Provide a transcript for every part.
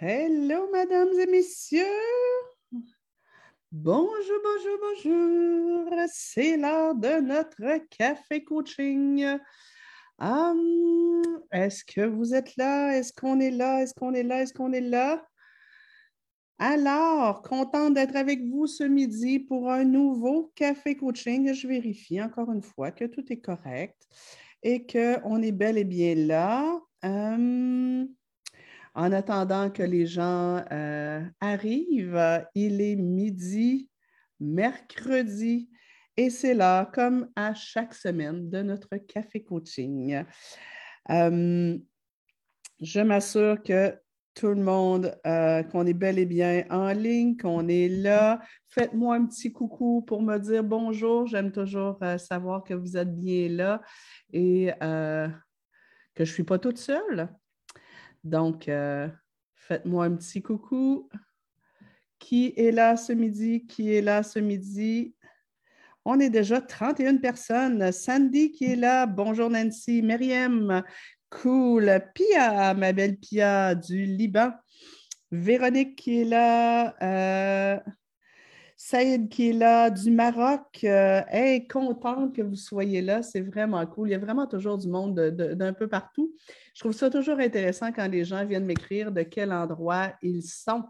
Hello, mesdames et messieurs. Bonjour, bonjour, bonjour. C'est l'heure de notre café coaching. Hum, est-ce que vous êtes là? Est-ce qu'on est là? Est-ce qu'on est là? Est-ce qu'on est là? Alors, contente d'être avec vous ce midi pour un nouveau café coaching. Je vérifie encore une fois que tout est correct et qu'on est bel et bien là. Hum, en attendant que les gens euh, arrivent, il est midi, mercredi, et c'est là, comme à chaque semaine, de notre café coaching. Hum, je m'assure que tout le monde, euh, qu'on est bel et bien en ligne, qu'on est là. Faites-moi un petit coucou pour me dire bonjour. J'aime toujours euh, savoir que vous êtes bien là et que je ne suis pas toute seule. Donc, euh, faites-moi un petit coucou. Qui est là ce midi? Qui est là ce midi? On est déjà 31 personnes. Sandy qui est là. Bonjour Nancy. Myriam. Cool. Pia, ma belle Pia du Liban. Véronique qui est là. Euh, Saïd qui est là du Maroc. Euh, contente que vous soyez là. C'est vraiment cool. Il y a vraiment toujours du monde d'un peu partout. Je trouve ça toujours intéressant quand les gens viennent m'écrire de quel endroit ils sont.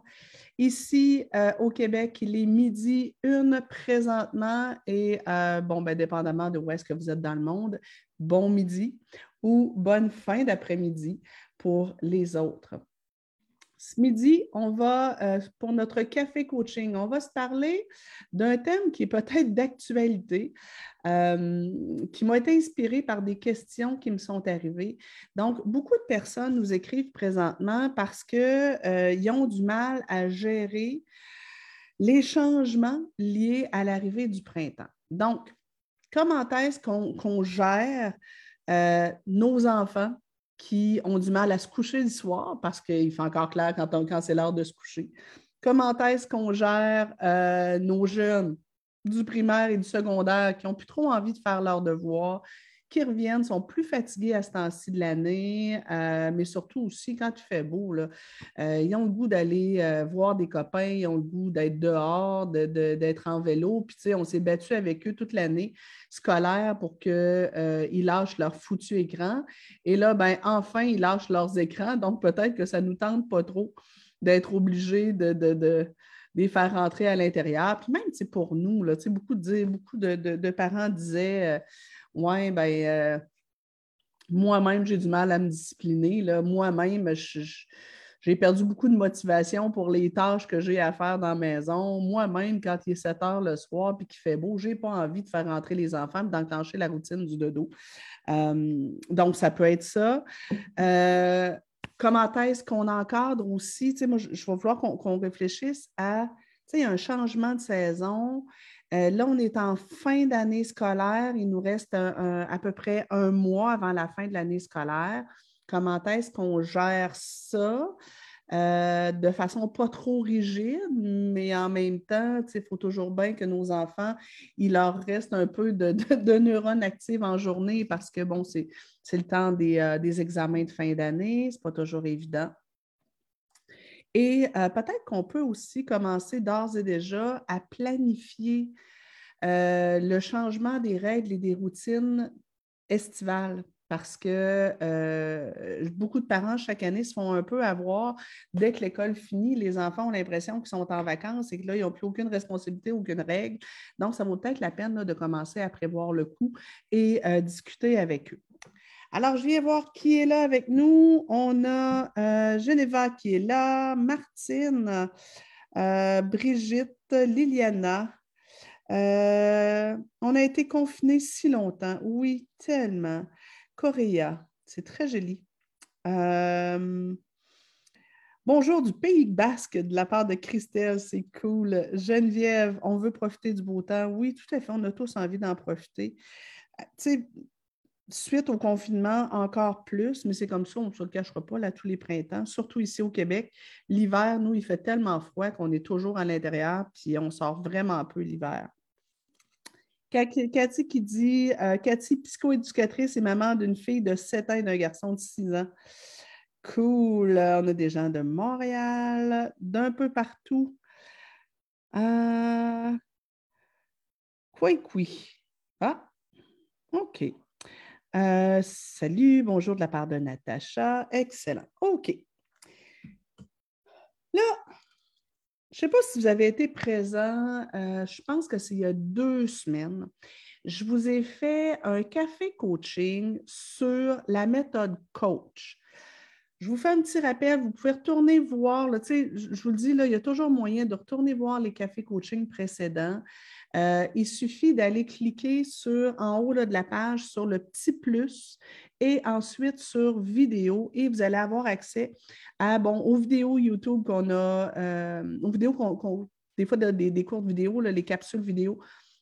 Ici, euh, au Québec, il est midi une présentement et, euh, bon, ben, dépendamment de où est-ce que vous êtes dans le monde, bon midi ou bonne fin d'après-midi pour les autres. Ce midi, on va, euh, pour notre café coaching, on va se parler d'un thème qui est peut-être d'actualité, euh, qui m'a été inspiré par des questions qui me sont arrivées. Donc, beaucoup de personnes nous écrivent présentement parce qu'ils euh, ont du mal à gérer les changements liés à l'arrivée du printemps. Donc, comment est-ce qu'on gère nos enfants qui ont du mal à se coucher le soir parce qu'il fait encore clair quand, c'est l'heure de se coucher. Comment est-ce qu'on gère euh, nos jeunes du primaire et du secondaire qui n'ont plus trop envie de faire leurs devoirs, qui reviennent, sont plus fatigués à ce temps-ci de l'année, euh, mais surtout aussi quand il fait beau. Euh, ils ont le goût d'aller euh, voir des copains, ils ont le goût d'être dehors, d'être en vélo. Puis, tu sais, on s'est battu avec eux toute l'année scolaire pour qu'ils lâchent leur foutu écran. Et là, ben, enfin, ils lâchent leurs écrans. Donc, peut-être que ça ne nous tente pas trop d'être obligés de, les faire rentrer à l'intérieur. Puis même, c'est pour nous, là, beaucoup, de, beaucoup de, parents disaient Ouais, ben, euh, moi-même, j'ai du mal à me discipliner. Moi-même, j'ai perdu beaucoup de motivation pour les tâches que j'ai à faire dans la maison. Moi-même, quand il est 7 heures le soir et qu'il fait beau, je n'ai pas envie de faire rentrer les enfants et d'enclencher la routine du dodo. Euh, donc, ça peut être ça. Euh, comment est-ce qu'on encadre aussi? moi, je, vais vouloir qu'on réfléchisse à un changement de saison. Euh, là, on est en fin d'année scolaire. Il nous reste à peu près un mois avant la fin de l'année scolaire. Comment est-ce qu'on gère ça? Euh, de façon pas trop rigide, mais en même temps, il faut toujours bien que nos enfants, il leur reste un peu de, neurones actives en journée parce que, bon, c'est le temps des, euh, des, examens de fin d'année, ce n'est pas toujours évident. Et euh, peut-être qu'on peut aussi commencer d'ores et déjà à planifier euh, le changement des règles et des routines estivales parce que euh, beaucoup de parents, chaque année, se font un peu avoir. Dès que l'école finit, les enfants ont l'impression qu'ils sont en vacances et que là, ils n'ont plus aucune responsabilité, aucune règle. Donc, ça vaut peut-être la peine de commencer à prévoir le coup et discuter avec eux. Alors, je viens voir qui est là avec nous. On a euh, Geneva qui est là, Martine, euh, Brigitte, Liliana. Euh, on a été confinés si longtemps. Oui, tellement. Coréa, c'est très joli. Bonjour du Pays basque de la part de Christelle, c'est cool. Geneviève, on veut profiter du beau temps. Oui, tout à fait, on a tous envie d'en profiter. Tu suite au confinement, encore plus, mais c'est comme ça, on ne se le cachera pas là tous les printemps, surtout ici au Québec. L'hiver, nous, il fait tellement froid qu'on est toujours à l'intérieur, puis on sort vraiment peu l'hiver. Cathy qui dit euh, Cathy, psychoéducatrice et maman d'une fille de 7 ans et d'un garçon de 6 ans. Cool. On a des gens de Montréal, d'un peu partout. Euh... Quoi, Ah, OK. Euh, salut, bonjour de la part de Natacha. Excellent. OK. Là, je ne sais pas si vous avez été présent, euh, je pense que c'est il y a deux semaines. Je vous ai fait un café coaching sur la méthode coach. Je vous fais un petit rappel, vous pouvez retourner voir, je, vous le dis, il y a toujours moyen de retourner voir les cafés coaching précédents. Euh, il suffit d'aller cliquer sur, en haut de la page sur le petit plus et ensuite sur vidéo et vous allez avoir accès à, bon, aux vidéos YouTube qu'on a, euh, aux vidéos qu'on, des fois des, des courtes vidéos, les capsules vidéo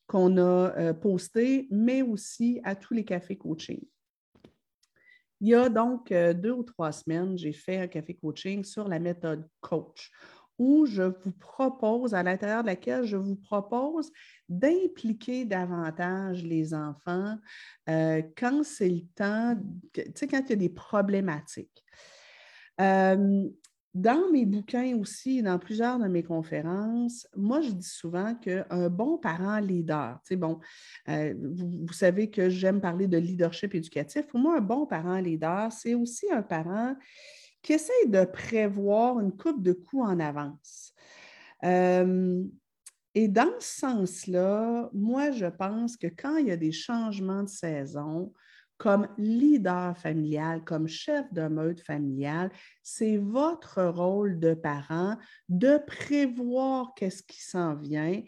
qu'on a euh, postées, mais aussi à tous les cafés coaching. Il y a donc deux ou trois semaines, j'ai fait un café coaching sur la méthode coach où je vous propose, à l'intérieur de laquelle je vous propose d'impliquer davantage les enfants euh, quand c'est le temps, tu sais, quand il y a des problématiques. Euh, dans mes bouquins aussi, dans plusieurs de mes conférences, moi, je dis souvent qu'un bon parent leader, tu sais, bon, euh, vous, savez que j'aime parler de leadership éducatif. Pour moi, un bon parent leader, c'est aussi un parent qui essaye de prévoir une coupe de coups en avance. Euh, et dans ce sens-là, moi, je pense que quand il y a des changements de saison, comme leader familial, comme chef de meute familial, c'est votre rôle de parent de prévoir qu'est-ce qui s'en vient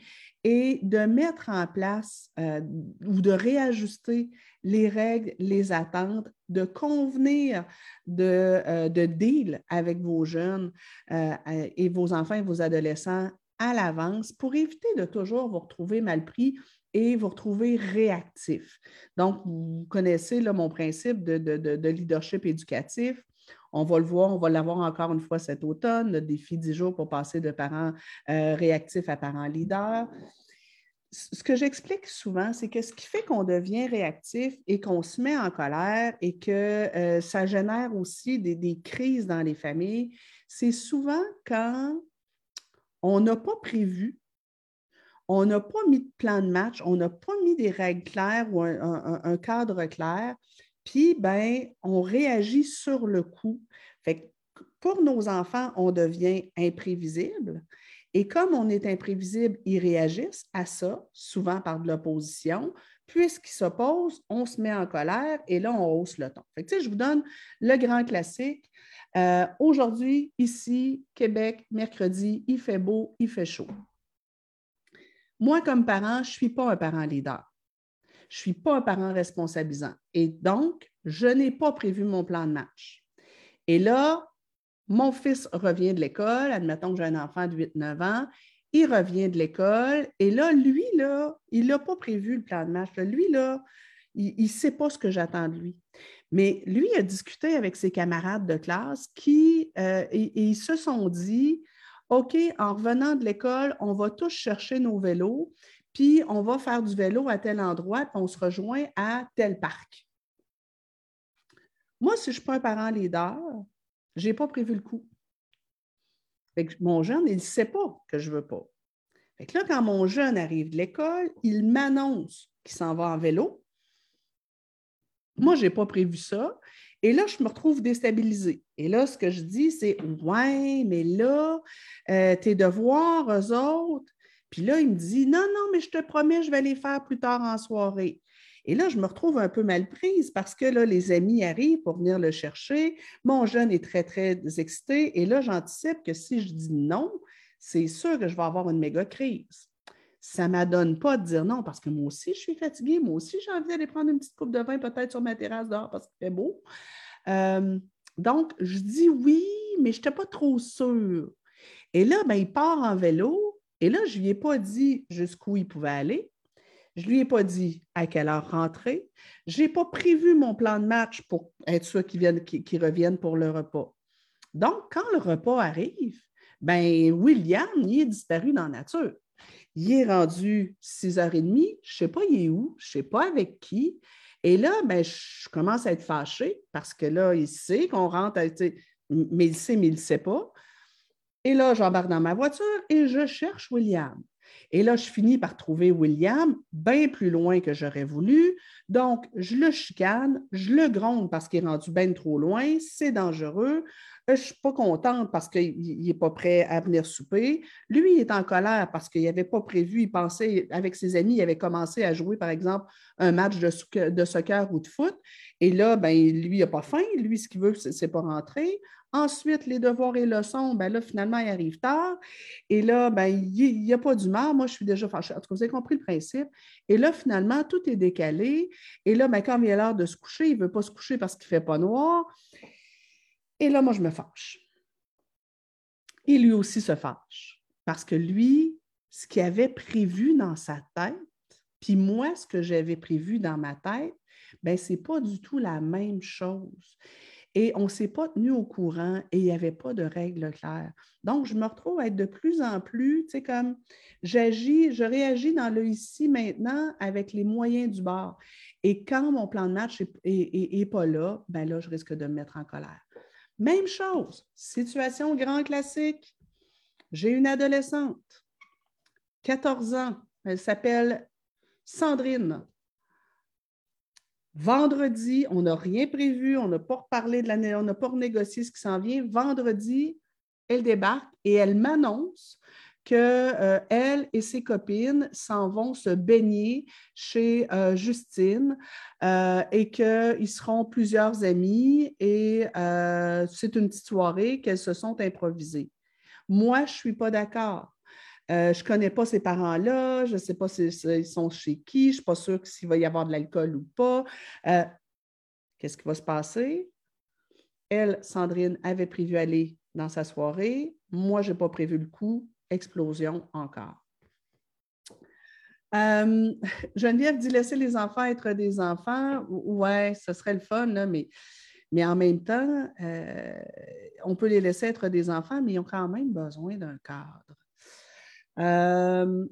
et de mettre en place euh, ou de réajuster les règles, les attentes, de convenir de, euh, de deal avec vos jeunes euh, et vos enfants et vos adolescents à l'avance pour éviter de toujours vous retrouver mal pris et vous retrouver réactif. Donc, vous connaissez mon principe de, leadership éducatif. On va le voir, on va l'avoir encore une fois cet automne, le défi 10 jours pour passer de parents euh, réactifs à parents leaders. Ce que j'explique souvent, c'est que ce qui fait qu'on devient réactif et qu'on se met en colère et que euh, ça génère aussi des crises dans les familles, c'est souvent quand on n'a pas prévu on n'a pas mis de plan de match, on n'a pas mis des règles claires ou un, cadre clair, puis ben, on réagit sur le coup. Pour nos enfants, on devient imprévisible. Et comme on est imprévisible, ils réagissent à ça, souvent par de l'opposition. Puisqu'ils s'opposent, on se met en colère et là, on hausse le ton. Je vous donne le grand classique. Euh, aujourd'hui, ici, Québec, mercredi, il fait beau, il fait chaud. Moi, comme parent, je ne suis pas un parent leader. Je ne suis pas un parent responsabilisant. Et donc, je n'ai pas prévu mon plan de match. Et là, mon fils revient de l'école, admettons que j'ai un enfant de 8-9 ans, il revient de l'école, et là, lui, là, il n'a pas prévu le plan de match. Lui, là, il ne sait pas ce que j'attends de lui. Mais lui a discuté avec ses camarades de classe qui, euh, ils se sont dit, OK, en revenant de l'école, on va tous chercher nos vélos, puis on va faire du vélo à tel endroit, puis on se rejoint à tel parc. Moi, si je ne suis pas un parent leader, je n'ai pas prévu le coup. mon jeune, il ne sait pas que je ne veux pas. Là, quand mon jeune arrive de l'école, il m'annonce qu'il s'en va en vélo. Moi, je n'ai pas prévu ça. Et là, je me retrouve déstabilisée. Et là, ce que je dis, c'est Ouais, mais là, euh, tes devoirs, eux autres. Puis là, il me dit Non, non, mais je te promets, je vais les faire plus tard en soirée. Et là, je me retrouve un peu mal prise parce que là, les amis arrivent pour venir le chercher. Mon jeune est très, très excité. Et là, j'anticipe que si je dis non, c'est sûr que je vais avoir une méga crise. Ça ne m'adonne pas de dire non parce que moi aussi, je suis fatiguée. Moi aussi, j'ai envie d'aller prendre une petite coupe de vin peut-être sur ma terrasse dehors parce qu'il fait beau. Euh, donc, je dis oui, mais je n'étais pas trop sûre. Et là, ben, il part en vélo. Et là, je ne lui ai pas dit jusqu'où il pouvait aller. Je ne lui ai pas dit à quelle heure rentrer. Je n'ai pas prévu mon plan de match pour être sûr qu'il revienne pour le repas. Donc, quand le repas arrive, ben William, il est disparu dans la nature. Il est rendu 6h30, je ne sais pas il est où, je ne sais pas avec qui. Et là, ben, je commence à être fâchée parce que là, il sait qu'on rentre, mais il sait, mais il ne sait pas. Et là, j'embarque dans ma voiture et je cherche William. Et là, je finis par trouver William bien plus loin que j'aurais voulu. Donc, je le chicane, je le gronde parce qu'il est rendu bien trop loin, c'est dangereux. Je ne suis pas contente parce qu'il n'est pas prêt à venir souper. Lui, il est en colère parce qu'il n'avait pas prévu, il pensait, avec ses amis, il avait commencé à jouer, par exemple, un match de, soccer ou de foot. Et là, ben, lui, il n'a pas faim. Lui, ce qu'il veut, ce n'est pas rentrer. Ensuite, les devoirs et leçons, ben là, finalement, ils arrivent tard. Et là, ben, il n'y a pas d'humeur. Moi, je suis déjà fâchée. En tout cas, vous avez compris le principe. Et là, finalement, tout est décalé. Et là, ben, quand il est l'heure de se coucher, il ne veut pas se coucher parce qu'il ne fait pas noir. Et là, moi, je me fâche. Et lui aussi se fâche. Parce que lui, ce qu'il avait prévu dans sa tête, puis moi, ce que j'avais prévu dans ma tête, ben ce n'est pas du tout la même chose. Et on ne s'est pas tenu au courant et il n'y avait pas de règles claires. Donc, je me retrouve à être de plus en plus, tu sais, comme j'agis, je réagis dans le ici maintenant avec les moyens du bord. Et quand mon plan de match n'est pas là, ben là, je risque de me mettre en colère. Même chose, situation grand classique. J'ai une adolescente, 14 ans, elle s'appelle Sandrine. Vendredi, on n'a rien prévu, on n'a pas reparlé de l'année, on n'a pas renégocié ce qui s'en vient. Vendredi, elle débarque et elle m'annonce qu'elle euh, et ses copines s'en vont se baigner chez euh, Justine euh, et qu'ils seront plusieurs amis et c'est une petite soirée qu'elles se sont improvisées. Moi, je ne suis pas d'accord. Je ne connais pas ces parents-là, je ne sais pas s'ils sont chez qui, je ne suis pas sûre s'il va y avoir de l'alcool ou pas. Qu'est-ce qui va se passer? Elle, Sandrine, avait prévu aller dans sa soirée. Moi, je n'ai pas prévu le coup. Explosion encore. Euh, Geneviève dit laisser les enfants être des enfants. Ouais, ce serait le fun, mais, mais en même temps, on peut les laisser être des enfants, mais ils ont quand même besoin d'un cadre. Euh,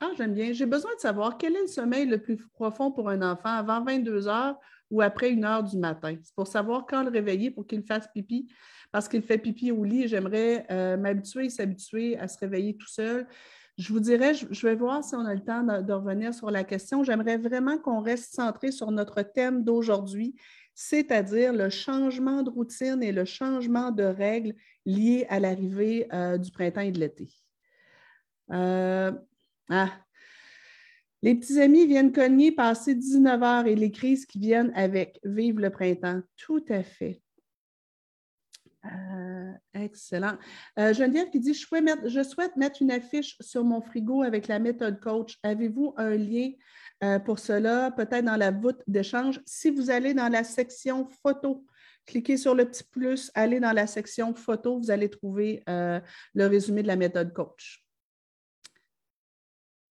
ah, j'aime bien. J'ai besoin de savoir quel est le sommeil le plus profond pour un enfant avant 22 heures ou après une heure du matin? C'est pour savoir quand le réveiller pour qu'il fasse pipi. Parce qu'il fait pipi au lit, j'aimerais euh, m'habituer s'habituer à se réveiller tout seul. Je vous dirais, je, vais voir si on a le temps de revenir sur la question. J'aimerais vraiment qu'on reste centré sur notre thème d'aujourd'hui, c'est-à-dire le changement de routine et le changement de règles liées à l'arrivée euh, du printemps et de l'été. Euh, ah. Les petits amis viennent cogner, passer 19 heures et les crises qui viennent avec. Vive le printemps. Tout à fait. Euh, excellent. Geneviève qui dit je souhaite, mettre, une affiche sur mon frigo avec la méthode coach. Avez-vous un lien euh, pour cela, peut-être dans la voûte d'échange. Si vous allez dans la section photo, cliquez sur le petit plus, allez dans la section photo, vous allez trouver euh, le résumé de la méthode coach.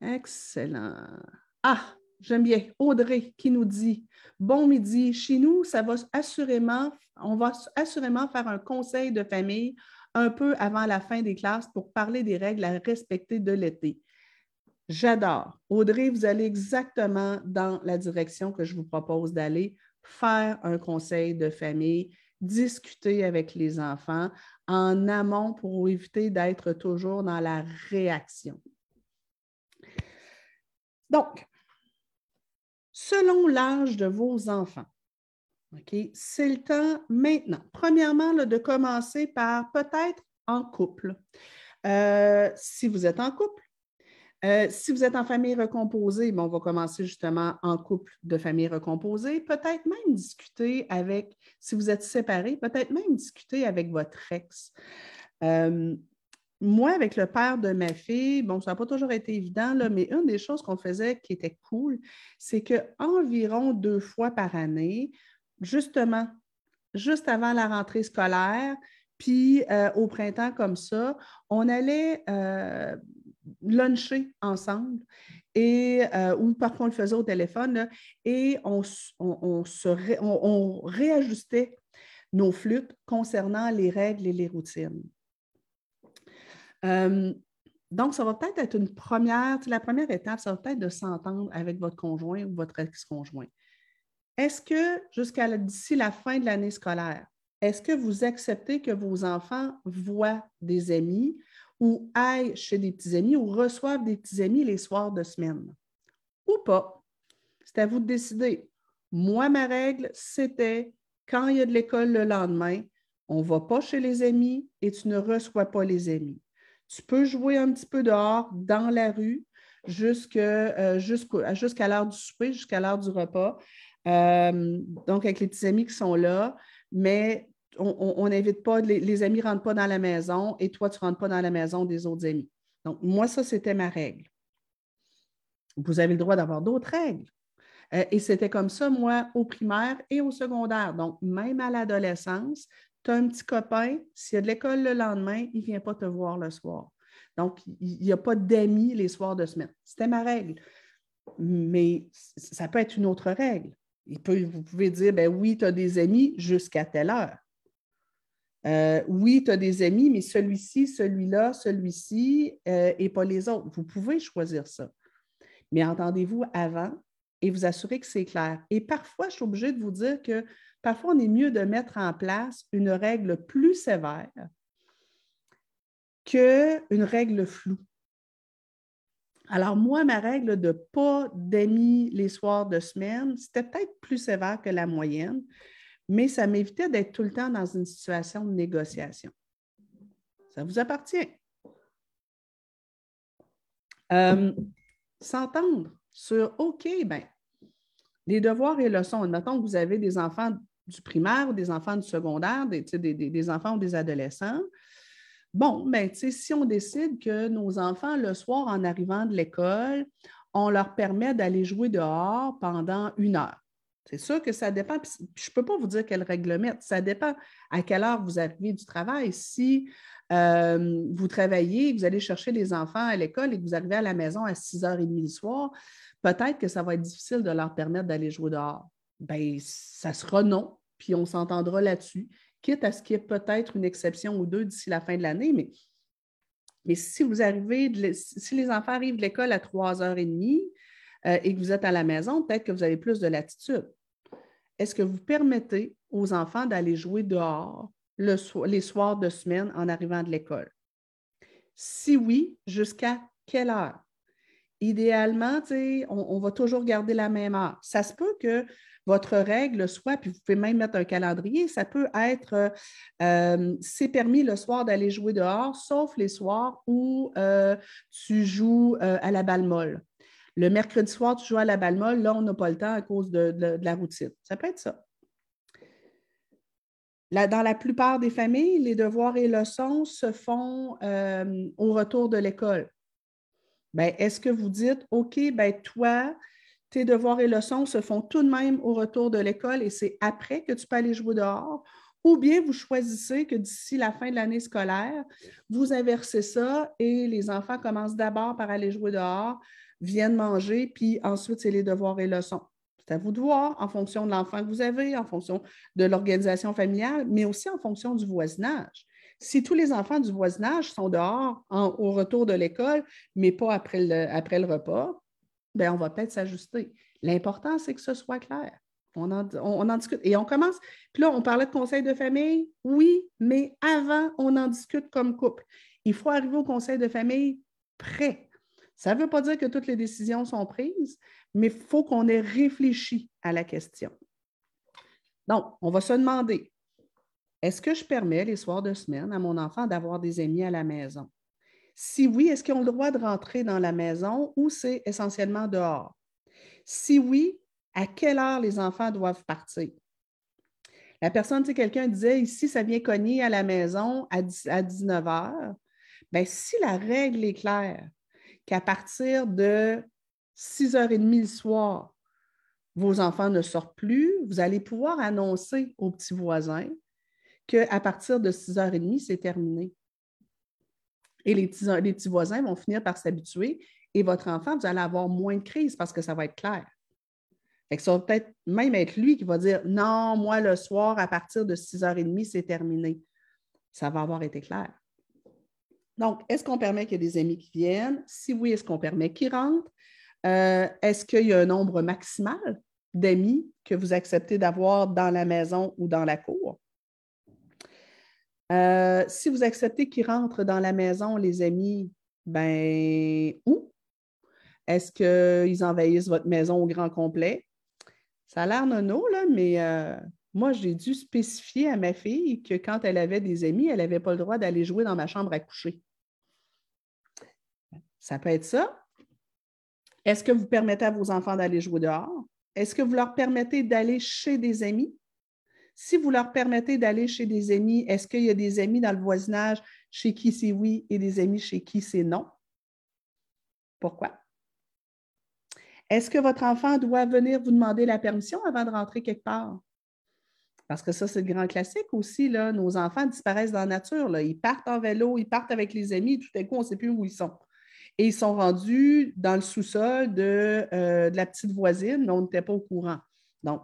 Excellent. Ah, j'aime bien. Audrey qui nous dit Bon midi. Chez nous, ça va assurément, on va assurément faire un conseil de famille un peu avant la fin des classes pour parler des règles à respecter de l'été. J'adore. Audrey, vous allez exactement dans la direction que je vous propose d'aller, faire un conseil de famille, discuter avec les enfants en amont pour éviter d'être toujours dans la réaction. Donc, selon l'âge de vos enfants, c'est le temps maintenant, premièrement, de commencer par peut-être en couple. Euh, si vous êtes en couple, euh, si vous êtes en famille recomposée, on va commencer justement en couple de famille recomposée. Peut-être même discuter avec, si vous êtes séparés, peut-être même discuter avec votre ex. Euh, moi, avec le père de ma fille, bon, ça n'a pas toujours été évident, mais une des choses qu'on faisait qui était cool, c'est qu'environ deux fois par année, justement, juste avant la rentrée scolaire, puis euh, au printemps comme ça, on allait luncher ensemble. Et, euh, ou parfois on le faisait au téléphone, et on, réajustait nos flûtes concernant les règles et les routines. Euh, donc, ça va peut-être être une première, la première étape, ça va peut-être de s'entendre avec votre conjoint ou votre ex-conjoint. est-ce que jusqu'à d'ici la fin de l'année scolaire, est-ce que vous acceptez que vos enfants voient des amis ou aillent chez des petits amis ou reçoivent des petits amis les soirs de semaine? Ou pas? C'est à vous de décider. Moi, ma règle, c'était quand il y a de l'école le lendemain, on ne va pas chez les amis et tu ne reçois pas les amis. Tu peux jouer un petit peu dehors, dans la rue, euh, jusqu'à l'heure du souper, jusqu'à l'heure du repas. Euh, donc, avec les petits amis qui sont là, mais on n'invite pas, les, amis ne rentrent pas dans la maison et toi, tu ne rentres pas dans la maison des autres amis. Donc, moi, ça, c'était ma règle. Vous avez le droit d'avoir d'autres règles. Euh, et c'était comme ça, moi, au primaire et au secondaire. Donc, même à l'adolescence, tu as un petit copain, s'il y a de l'école le lendemain, il ne vient pas te voir le soir. Donc, il n'y a pas d'amis les soirs de semaine. C'était ma règle. Mais ça peut être une autre règle. Vous pouvez dire, ben oui, tu as des amis jusqu'à telle heure. Euh, oui, tu as des amis, mais celui-ci, celui-là, celui-ci euh, et pas les autres. Vous pouvez choisir ça. Mais entendez-vous avant et vous assurez que c'est clair. Et parfois, je suis obligée de vous dire que parfois, on est mieux de mettre en place une règle plus sévère qu'une règle floue. Alors, moi, ma règle de pas d'amis les soirs de semaine, c'était peut-être plus sévère que la moyenne, mais ça m'évitait d'être tout le temps dans une situation de négociation. Ça vous appartient. Euh, s'entendre sur OK, ben, les devoirs et leçons. Admettons que vous avez des enfants du primaire ou des enfants du secondaire, des, des enfants ou des adolescents. Bon, bien, si on décide que nos enfants, le soir, en arrivant de l'école, on leur permet d'aller jouer dehors pendant une heure. C'est sûr que ça dépend. Je ne peux pas vous dire quelle règle mettre. Ça dépend à quelle heure vous arrivez du travail. Si euh, vous travaillez, vous allez chercher les enfants à l'école et que vous arrivez à la maison à 6h30 le soir, peut-être que ça va être difficile de leur permettre d'aller jouer dehors. Bien, ça sera non, puis on s'entendra là-dessus quitte à ce qu'il y ait peut-être une exception ou deux d'ici la fin de l'année, mais, mais si vous arrivez, si les enfants arrivent de l'école à 3h30 euh, et que vous êtes à la maison, peut-être que vous avez plus de latitude. Est-ce que vous permettez aux enfants d'aller jouer dehors les soirs de semaine en arrivant de l'école? Si oui, jusqu'à quelle heure? Idéalement, on, on, va toujours garder la même heure. Ça se peut que votre règle soit, puis vous pouvez même mettre un calendrier, ça peut être euh, c'est permis le soir d'aller jouer dehors, sauf les soirs où euh, tu joues euh, à la balle molle. Le mercredi soir, tu joues à la balle molle, là, on n'a pas le temps à cause de, la routine. Ça peut être ça. dans la plupart des familles, les devoirs et leçons se font au retour de l'école. Ben, est-ce que vous dites, OK, ben, toi, tes devoirs et leçons se font tout de même au retour de l'école et c'est après que tu peux aller jouer dehors. Ou bien vous choisissez que d'ici la fin de l'année scolaire, vous inversez ça et les enfants commencent d'abord par aller jouer dehors, viennent manger, puis ensuite c'est les devoirs et leçons. C'est à vous de voir en fonction de l'enfant que vous avez, en fonction de l'organisation familiale, mais aussi en fonction du voisinage. Si tous les enfants du voisinage sont dehors au retour de l'école, mais pas après après le repas, ben, on va peut-être s'ajuster. L'important, c'est que ce soit clair. On en, discute. Et on commence. Puis là, on parlait de conseil de famille. Oui, mais avant, on en discute comme couple. Il faut arriver au conseil de famille prêt. Ça ne veut pas dire que toutes les décisions sont prises, mais il faut qu'on ait réfléchi à la question. Donc, on va se demander, est-ce que je permets les soirs de semaine à mon enfant d'avoir des amis à la maison? Si oui, est-ce qu'ils ont le droit de rentrer dans la maison ou c'est essentiellement dehors? Si oui, à quelle heure les enfants doivent partir? La personne, tu quelqu'un disait ici, ça vient cogner à la maison à, 19 h. Bien, si la règle est claire, qu'à partir de 6h30 le soir, vos enfants ne sortent plus, vous allez pouvoir annoncer aux petits voisins qu'à partir de 6h30, c'est terminé. Et les petits, voisins vont finir par s'habituer et votre enfant, vous allez avoir moins de crise parce que ça va être clair. Ça va peut-être même être lui qui va dire Non, moi, le soir, à partir de 6h30, c'est terminé. Ça va avoir été clair. Donc, est-ce qu'on permet qu'il y ait des amis qui viennent? Si oui, est-ce qu'on permet qu'ils rentrent? Euh, est-ce qu'il y a un nombre maximal d'amis que vous acceptez d'avoir dans la maison ou dans la cour? Euh, si vous acceptez qu'ils rentrent dans la maison, les amis, ben où? Est-ce qu'ils envahissent votre maison au grand complet? Ça a l'air nono, là, mais euh, moi, j'ai dû spécifier à ma fille que quand elle avait des amis, elle n'avait pas le droit d'aller jouer dans ma chambre à coucher. Ça peut être ça. Est-ce que vous permettez à vos enfants d'aller jouer dehors? Est-ce que vous leur permettez d'aller chez des amis? Si vous leur permettez d'aller chez des amis, est-ce qu'il y a des amis dans le voisinage chez qui c'est oui et des amis chez qui c'est non? Pourquoi? Est-ce que votre enfant doit venir vous demander la permission avant de rentrer quelque part? Parce que ça, c'est le grand classique aussi. Là. Nos enfants disparaissent dans la nature. Ils partent en vélo, ils partent avec les amis, tout à coup, on ne sait plus où ils sont. Et ils sont rendus dans le sous-sol de, euh, de, la petite voisine, mais on n'était pas au courant. Donc,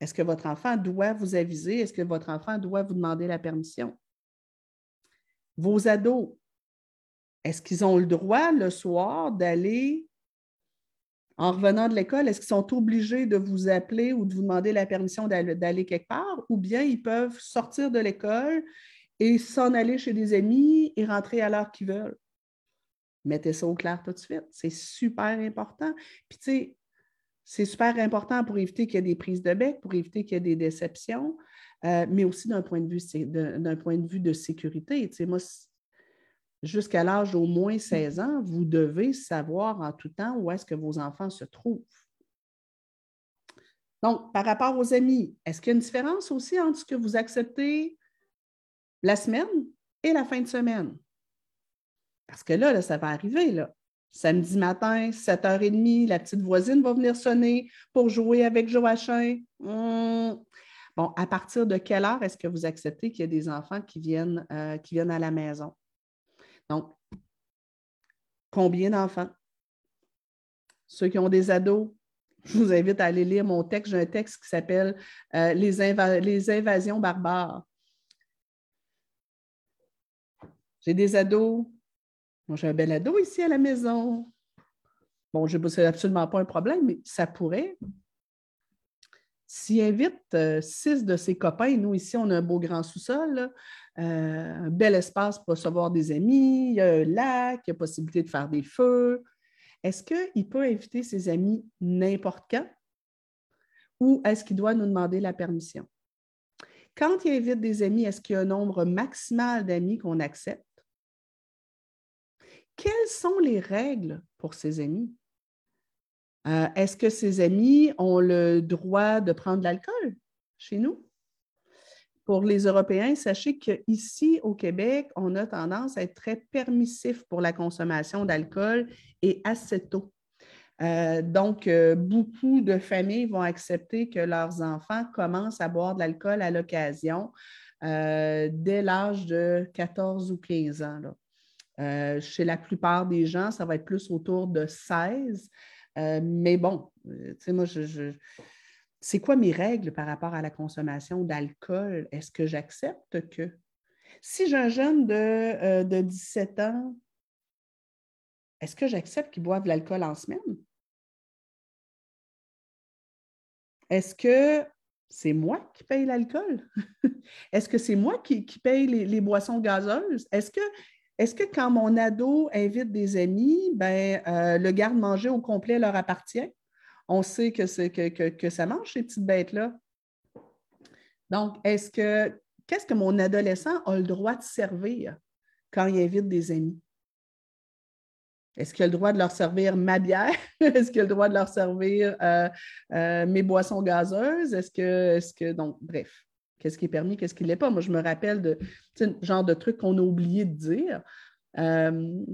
est-ce que votre enfant doit vous aviser? Est-ce que votre enfant doit vous demander la permission? Vos ados, est-ce qu'ils ont le droit le soir d'aller, en revenant de l'école, est-ce qu'ils sont obligés de vous appeler ou de vous demander la permission d'aller quelque part? Ou bien ils peuvent sortir de l'école et s'en aller chez des amis et rentrer à l'heure qu'ils veulent? Mettez ça au clair tout de suite. C'est super important. Puis, tu sais, c'est super important pour éviter qu'il y ait des prises de bec, pour éviter qu'il y ait des déceptions, euh, mais aussi d'un point, de vue, point de vue de sécurité. moi, jusqu'à l'âge d'au moins 16 ans, vous devez savoir en tout temps où est-ce que vos enfants se trouvent. Donc, par rapport aux amis, est-ce qu'il y a une différence aussi entre ce que vous acceptez la semaine et la fin de semaine? Parce que là, là ça va arriver. Là. Samedi matin, 7h30, la petite voisine va venir sonner pour jouer avec Joachim. Hmm. Bon, à partir de quelle heure est-ce que vous acceptez qu'il y ait des enfants qui viennent, euh, qui viennent à la maison? Donc, combien d'enfants? Ceux qui ont des ados, je vous invite à aller lire mon texte. J'ai un texte qui s'appelle euh, les invasions barbares. J'ai des ados, moi, j'ai un bel ado ici à la maison. Bon, ce n'est absolument pas un problème, mais ça pourrait. S'il invite euh, six de ses copains, nous ici, on a un beau grand sous-sol, euh, un bel espace pour recevoir des amis, il y a un lac, il y a possibilité de faire des feux. Est-ce qu'il peut inviter ses amis n'importe quand? Ou est-ce qu'il doit nous demander la permission? Quand il invite des amis, est-ce qu'il y a un nombre maximal d'amis qu'on accepte? Quelles sont les règles pour ses amis? Euh, est-ce que ses amis ont le droit de prendre de l'alcool chez nous? Pour les Européens, sachez qu'ici au Québec, on a tendance à être très permissif pour la consommation d'alcool et assez tôt. Euh, donc, euh, beaucoup de familles vont accepter que leurs enfants commencent à boire de l'alcool à l'occasion dès l'âge de 14 ou 15 ans. Euh, chez la plupart des gens, ça va être plus autour de 16. Euh, mais bon, euh, tu sais, moi, c'est quoi mes règles par rapport à la consommation d'alcool? Est-ce que j'accepte que si j'ai un jeune de, de 17 ans, est-ce que j'accepte qu'il boive de l'alcool en semaine? Est-ce que c'est moi qui paye l'alcool? Est-ce que c'est moi qui, paye les, boissons gazeuses? Est-ce que est-ce que quand mon ado invite des amis, ben, euh, le garde-manger au complet leur appartient? On sait que, que, ça mange, ces petites bêtes-là. Donc, est-ce que qu'est-ce que mon adolescent a le droit de servir quand il invite des amis? Est-ce qu'il a le droit de leur servir ma bière? Est-ce qu'il a le droit de leur servir euh, euh, mes boissons gazeuses? Est-ce que, est-ce que, donc, bref qu'est-ce qui est permis, qu'est-ce qui ne l'est pas. Moi, je me rappelle de genre de trucs qu'on a oublié de dire. Euh,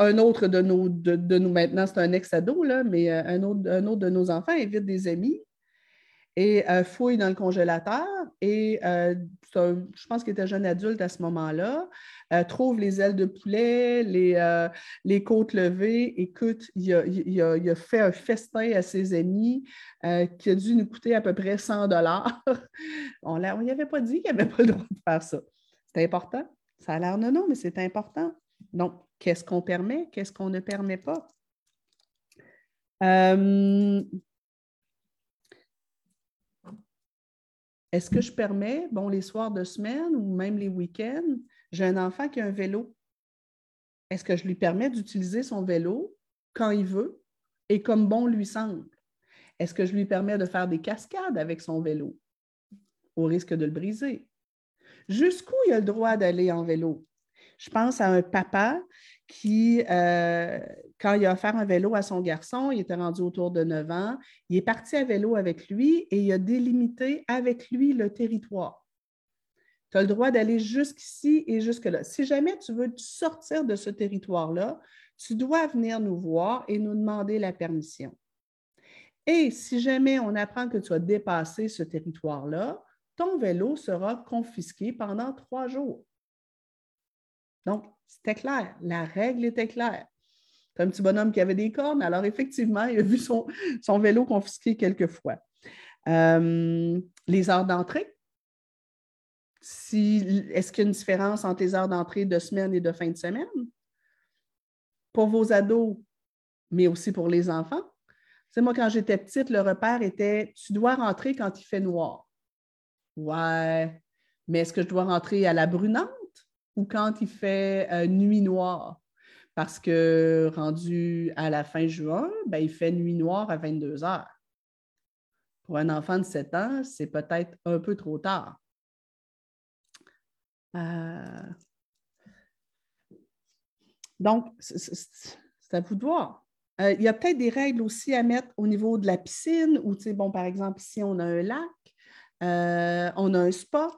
un autre de nos, de, nous maintenant, c'est un ex-ado, mais euh, un autre, un autre de nos enfants invite des amis et euh, fouille dans le congélateur et je pense qu'il était jeune adulte à ce moment-là, trouve les ailes de poulet, les, les côtes levées. Écoute, il a, fait un festin à ses amis qui a dû nous coûter à peu près 100 dollars. on n'y avait pas dit qu'il n'avait pas le droit de faire ça. C'est important. Ça a l'air non, non, mais c'est important. Donc, qu'est-ce qu'on permet? Qu'est-ce qu'on ne permet pas? Est-ce que je permets, bon, les soirs de semaine ou même les week-ends, j'ai un enfant qui a un vélo. Est-ce que je lui permets d'utiliser son vélo quand il veut et comme bon lui semble? Est-ce que je lui permets de faire des cascades avec son vélo au risque de le briser? Jusqu'où il a le droit d'aller en vélo? Je pense à un papa qui, euh, quand il a offert un vélo à son garçon, il était rendu autour de 9 ans, il est parti à vélo avec lui et il a délimité avec lui le territoire. Tu as le droit d'aller jusqu'ici et jusque-là. Si jamais tu veux sortir de ce territoire-là, tu dois venir nous voir et nous demander la permission. Et si jamais on apprend que tu as dépassé ce territoire-là, ton vélo sera confisqué pendant trois jours. Donc, c'était clair. La règle était claire. C'est un petit bonhomme qui avait des cornes, alors effectivement, il a vu son, vélo confisqué quelques fois. Euh, les heures d'entrée. Est-ce qu'il y a une différence entre les heures d'entrée de semaine et de fin de semaine? Pour vos ados, mais aussi pour les enfants. C'est moi, quand j'étais petite, le repère était tu dois rentrer quand il fait noir. Ouais, mais est-ce que je dois rentrer à la brunante? Ou quand il fait euh, nuit noire? Parce que rendu à la fin juin, ben, il fait nuit noire à 22 heures. Pour un enfant de 7 ans, c'est peut-être un peu trop tard. Euh, donc, c'est à vous de voir. Euh, il y a peut-être des règles aussi à mettre au niveau de la piscine, ou, bon, par exemple, ici, on a un lac, on a un spa.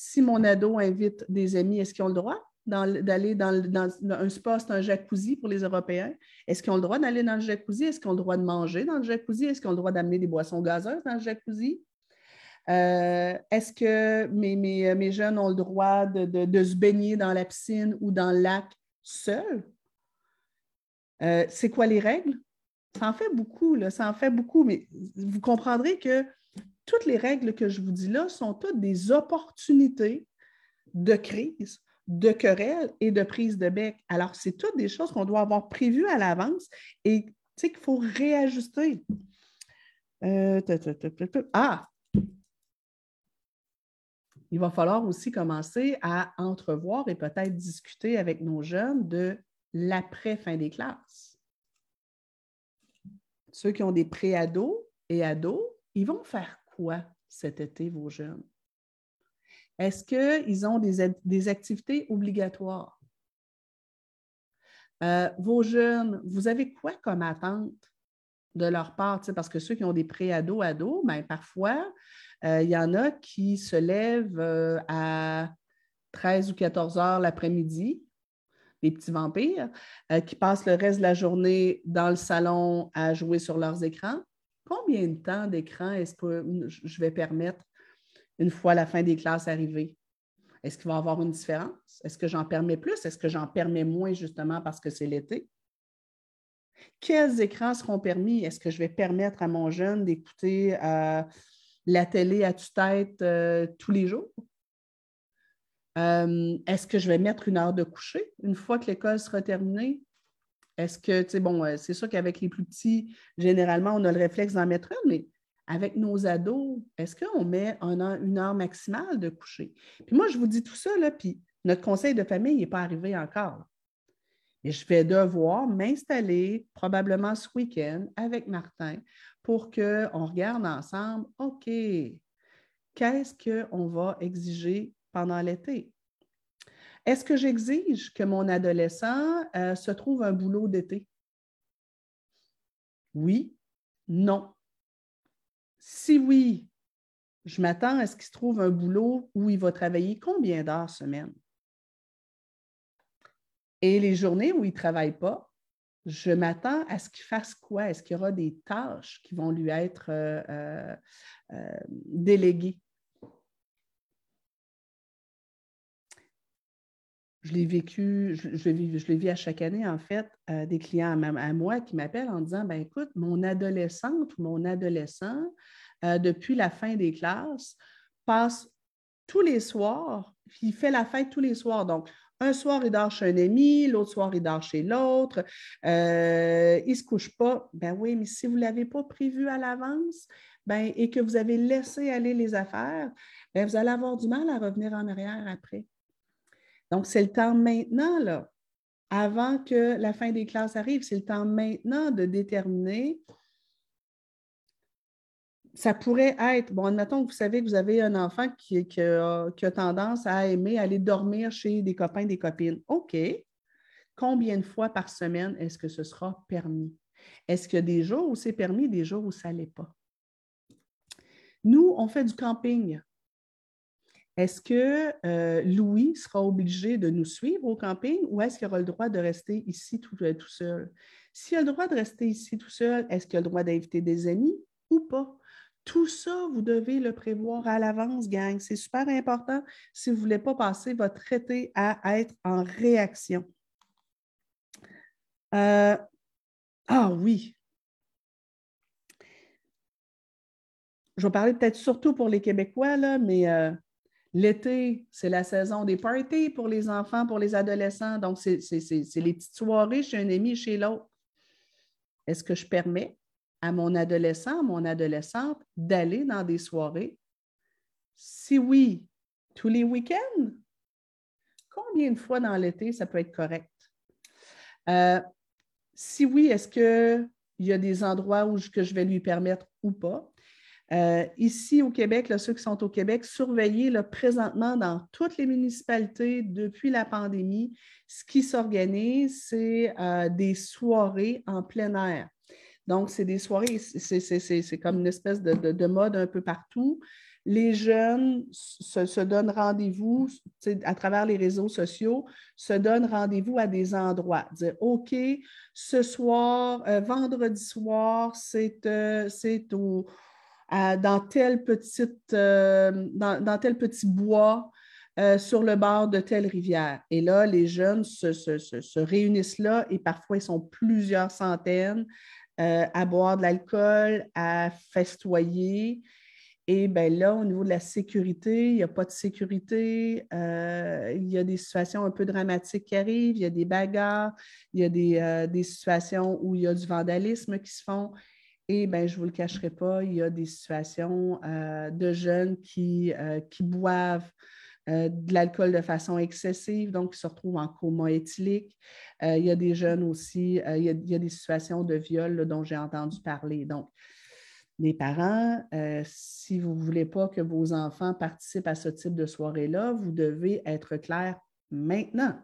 Si mon ado invite des amis, est-ce qu'ils ont le droit d'aller dans, un spa, c'est un jacuzzi pour les Européens? Est-ce qu'ils ont le droit d'aller dans le jacuzzi? Est-ce qu'ils ont le droit de manger dans le jacuzzi? Est-ce qu'ils ont le droit d'amener des boissons gazeuses dans le jacuzzi? Euh, est-ce que mes, mes, jeunes ont le droit de, se baigner dans la piscine ou dans le lac seuls? Euh, c'est quoi les règles? Ça en fait beaucoup, ça en fait beaucoup, mais vous comprendrez que toutes les règles que je vous dis là sont toutes des opportunités de crise, de querelle et de prise de bec. Alors, c'est toutes des choses qu'on doit avoir prévues à l'avance et qu'il faut réajuster. Euh, ah! Il va falloir aussi commencer à entrevoir et peut-être discuter avec nos jeunes de l'après-fin des classes. Ceux qui ont des pré-ados et ados, ils vont faire cet été, vos jeunes? Est-ce qu'ils ont des, activités obligatoires? Euh, vos jeunes, vous avez quoi comme attente de leur part? Parce que ceux qui ont des pré-ados, ados, ben, parfois, euh, il y en a qui se lèvent euh, à 13 ou 14 heures l'après-midi, les petits vampires, qui passent le reste de la journée dans le salon à jouer sur leurs écrans combien de temps d'écran est-ce que je vais permettre une fois la fin des classes arrivée? Est-ce qu'il va y avoir une différence? Est-ce que j'en permets plus? Est-ce que j'en permets moins justement parce que c'est l'été? Quels écrans seront permis? Est-ce que je vais permettre à mon jeune d'écouter euh, la télé à tue-tête euh, tous les jours? Euh, est-ce que je vais mettre une heure de coucher une fois que l'école sera terminée? Est-ce que, tu sais, bon, euh, c'est sûr qu'avec les plus petits, généralement, on a le réflexe d'en mettre une, mais avec nos ados, est-ce qu'on met une heure maximale de coucher? Puis moi, je vous dis tout ça, là, puis notre conseil de famille n'est pas arrivé encore. Et je vais devoir m'installer probablement ce week-end avec Martin pour qu'on regarde ensemble, OK, qu'est-ce qu'on va exiger pendant l'été? Est-ce que j'exige que mon adolescent euh, se trouve un boulot d'été? Oui, non. Si oui, je m'attends à ce qu'il se trouve un boulot où il va travailler combien d'heures semaine? Et les journées où il ne travaille pas, je m'attends à ce qu'il fasse quoi? Est-ce qu'il y aura des tâches qui vont lui être euh, euh, déléguées? Je l'ai vécu, je, je, l'ai vis à chaque année, en fait, des clients à, moi qui m'appellent en disant ben écoute, mon adolescente ou mon adolescent, euh, depuis la fin des classes, passe tous les soirs, il fait la fête tous les soirs. Donc, un soir, il dort chez un ami, l'autre soir, il dort chez l'autre, euh, il ne se couche pas. Ben oui, mais si vous ne l'avez pas prévu à l'avance, ben, et que vous avez laissé aller les affaires, ben, vous allez avoir du mal à revenir en arrière après. Donc, c'est le temps maintenant, là, avant que la fin des classes arrive, c'est le temps maintenant de déterminer. Ça pourrait être, bon, admettons que vous savez que vous avez un enfant qui, qui, a, tendance à aimer aller dormir chez des copains, des copines. OK. Combien de fois par semaine est-ce que ce sera permis? Est-ce qu'il y a des jours où c'est permis, des jours où ça ne l'est pas? Nous, on fait du camping. Est-ce que euh, Louis sera obligé de nous suivre au camping ou est-ce qu'il aura le droit de rester ici tout, euh, tout seul? S'il a le droit de rester ici tout seul, est-ce qu'il a le droit d'inviter des amis ou pas? Tout ça, vous devez le prévoir à l'avance, gang. C'est super important si vous ne voulez pas passer votre été à être en réaction. Euh, ah oui. Je vais parler peut-être surtout pour les Québécois, là, mais L'été, c'est la saison des parties pour les enfants, pour les adolescents. Donc, c'est les petites soirées chez un ami, chez l'autre. Est-ce que je permets à mon adolescent, mon adolescente d'aller dans des soirées? Si oui, tous les week-ends? Combien de fois dans l'été ça peut être correct? Euh, si oui, est-ce qu'il y a des endroits où que je vais lui permettre ou pas? Euh, ici au Québec, ceux qui sont au Québec, surveillez présentement dans toutes les municipalités depuis la pandémie. Ce qui s'organise, c'est euh, des soirées en plein air. Donc, c'est des soirées, c'est comme une espèce de, mode un peu partout. Les jeunes se, donnent rendez-vous à travers les réseaux sociaux, se donnent rendez-vous à des endroits. Dire, OK, ce soir, euh, vendredi soir, c'est au, dans, telle petite, euh, dans, tel petit bois euh, sur le bord de telle rivière. Et là, les jeunes se, réunissent là et parfois ils sont plusieurs centaines euh, à boire de l'alcool, à festoyer. Et bien là, au niveau de la sécurité, il n'y a pas de sécurité. il y a des situations un peu dramatiques qui arrivent, il y a des bagarres, il y a des, des situations où il y a du vandalisme qui se font. Et ben, je ne vous le cacherai pas, il y a des situations euh, de jeunes qui, euh, qui boivent euh, de l'alcool de façon excessive, donc qui se retrouvent en coma éthylique. il y a des jeunes aussi, il y, a, des situations de viol dont j'ai entendu parler. Donc, les parents, si vous ne voulez pas que vos enfants participent à ce type de soirée-là, vous devez être clair maintenant.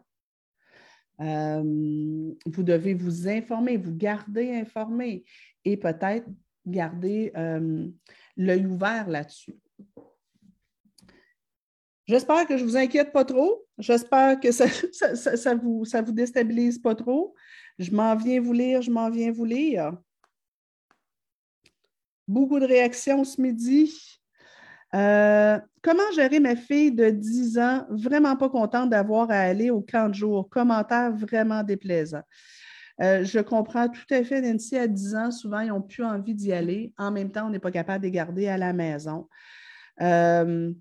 Vous devez vous informer, vous garder informé et peut-être garder euh, l'œil ouvert là-dessus. J'espère que je ne vous inquiète pas trop. J'espère que ça ne vous, ça vous déstabilise pas trop. Je m'en viens vous lire, je m'en viens vous lire. Beaucoup de réactions ce midi. Euh, comment gérer ma fille de 10 ans, vraiment pas contente d'avoir à aller au camp de jour? Commentaire vraiment déplaisant. Euh, je comprends tout à fait, Nancy, à 10 ans, souvent, ils n'ont plus envie d'y aller. En même temps, on n'est pas capable de les garder à la maison. Euh,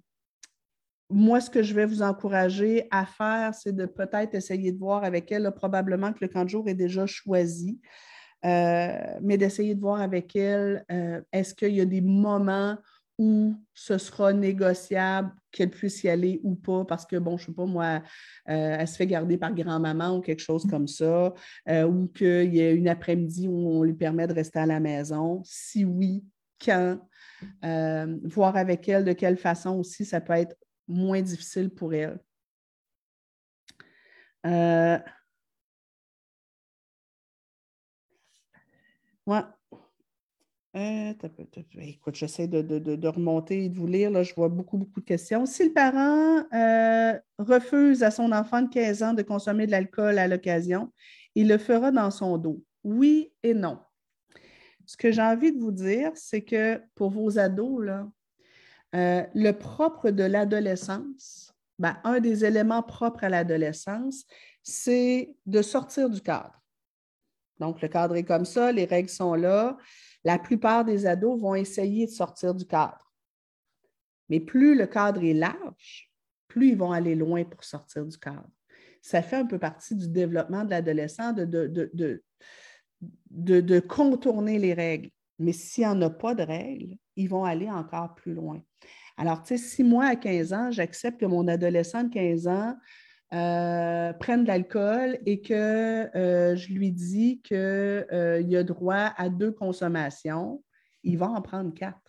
moi, ce que je vais vous encourager à faire, c'est de peut-être essayer de voir avec elle, probablement que le camp de jour est déjà choisi, euh, mais d'essayer de voir avec elle, est-ce qu'il y a des moments où ce sera négociable qu'elle puisse y aller ou pas, parce que, bon, je ne sais pas, moi, euh, elle se fait garder par grand-maman ou quelque chose comme ça, euh, ou qu'il y a une après-midi où on lui permet de rester à la maison. Si oui, quand? Euh, voir avec elle de quelle façon aussi ça peut être moins difficile pour elle. Ouais. Euh, écoute, j'essaie de, remonter et de vous lire. Je vois beaucoup, beaucoup de questions. Si le parent euh, refuse à son enfant de 15 ans de consommer de l'alcool à l'occasion, il le fera dans son dos. Oui et non. Ce que j'ai envie de vous dire, c'est que pour vos ados, là, euh, le propre de l'adolescence, ben, un des éléments propres à l'adolescence, c'est de sortir du cadre. Donc, le cadre est comme ça, les règles sont là la plupart des ados vont essayer de sortir du cadre. Mais plus le cadre est large, plus ils vont aller loin pour sortir du cadre. Ça fait un peu partie du développement de l'adolescent de, contourner les règles. Mais s'il n'y en a pas de règles, ils vont aller encore plus loin. Alors, tu sais, si moi, à 15 ans, j'accepte que mon adolescent de 15 ans euh, prenne de l'alcool et que euh, je lui dis qu'il euh, a droit à deux consommations, il va en prendre quatre.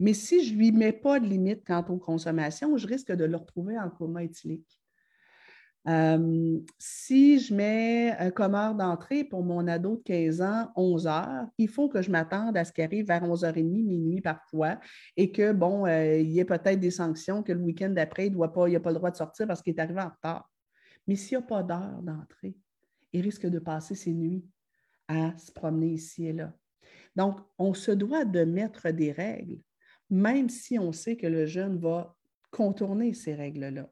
Mais si je ne lui mets pas de limite quant aux consommations, je risque de le retrouver en coma éthylique. Euh, si je mets comme heure d'entrée pour mon ado de 15 ans 11 heures, il faut que je m'attende à ce qu'il arrive vers 11h30, minuit parfois, et que, bon, euh, il y ait peut-être des sanctions, que le week-end d'après, il n'a pas, pas le droit de sortir parce qu'il est arrivé en retard. Mais s'il n'y a pas d'heure d'entrée, il risque de passer ses nuits à se promener ici et là. Donc, on se doit de mettre des règles, même si on sait que le jeune va contourner ces règles-là.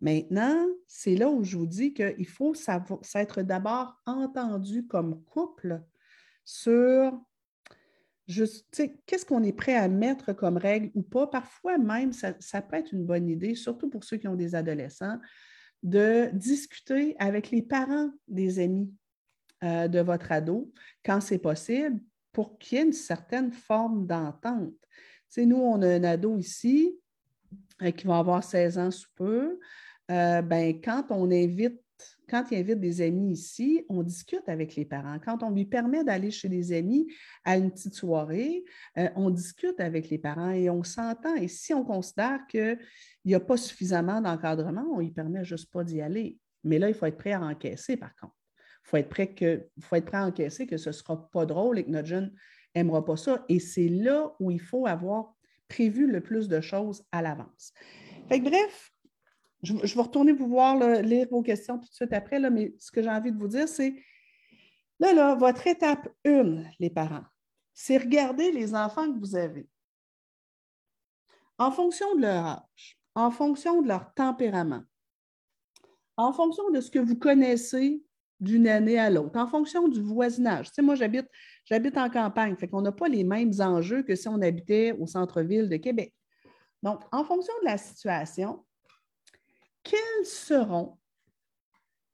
Maintenant, c'est là où je vous dis qu'il faut s'être d'abord entendu comme couple sur qu'est-ce qu'on est prêt à mettre comme règle ou pas. Parfois même, ça, peut être une bonne idée, surtout pour ceux qui ont des adolescents, de discuter avec les parents des amis euh, de votre ado quand c'est possible pour qu'il y ait une certaine forme d'entente. nous, on a un ado ici euh, qui va avoir 16 ans sous peu. Euh, ben, quand on invite, quand il invite des amis ici, on discute avec les parents. Quand on lui permet d'aller chez des amis à une petite soirée, euh, on discute avec les parents et on s'entend. Et si on considère qu'il n'y a pas suffisamment d'encadrement, on ne lui permet juste pas d'y aller. Mais là, il faut être prêt à encaisser, par contre. Il faut être prêt, que, faut être prêt à encaisser que ce ne sera pas drôle et que notre jeune n'aimera pas ça. Et c'est là où il faut avoir prévu le plus de choses à l'avance. bref, je, vais retourner vous lire vos questions tout de suite après, là, mais ce que j'ai envie de vous dire, c'est là, là, votre étape 1, les parents, c'est regarder les enfants que vous avez. En fonction de leur âge, en fonction de leur tempérament, en fonction de ce que vous connaissez d'une année à l'autre, en fonction du voisinage. Tu sais, moi, j'habite, j'habite en campagne, fait qu'on n'a pas les mêmes enjeux que si on habitait au centre-ville de Québec. Donc, en fonction de la situation, quels seront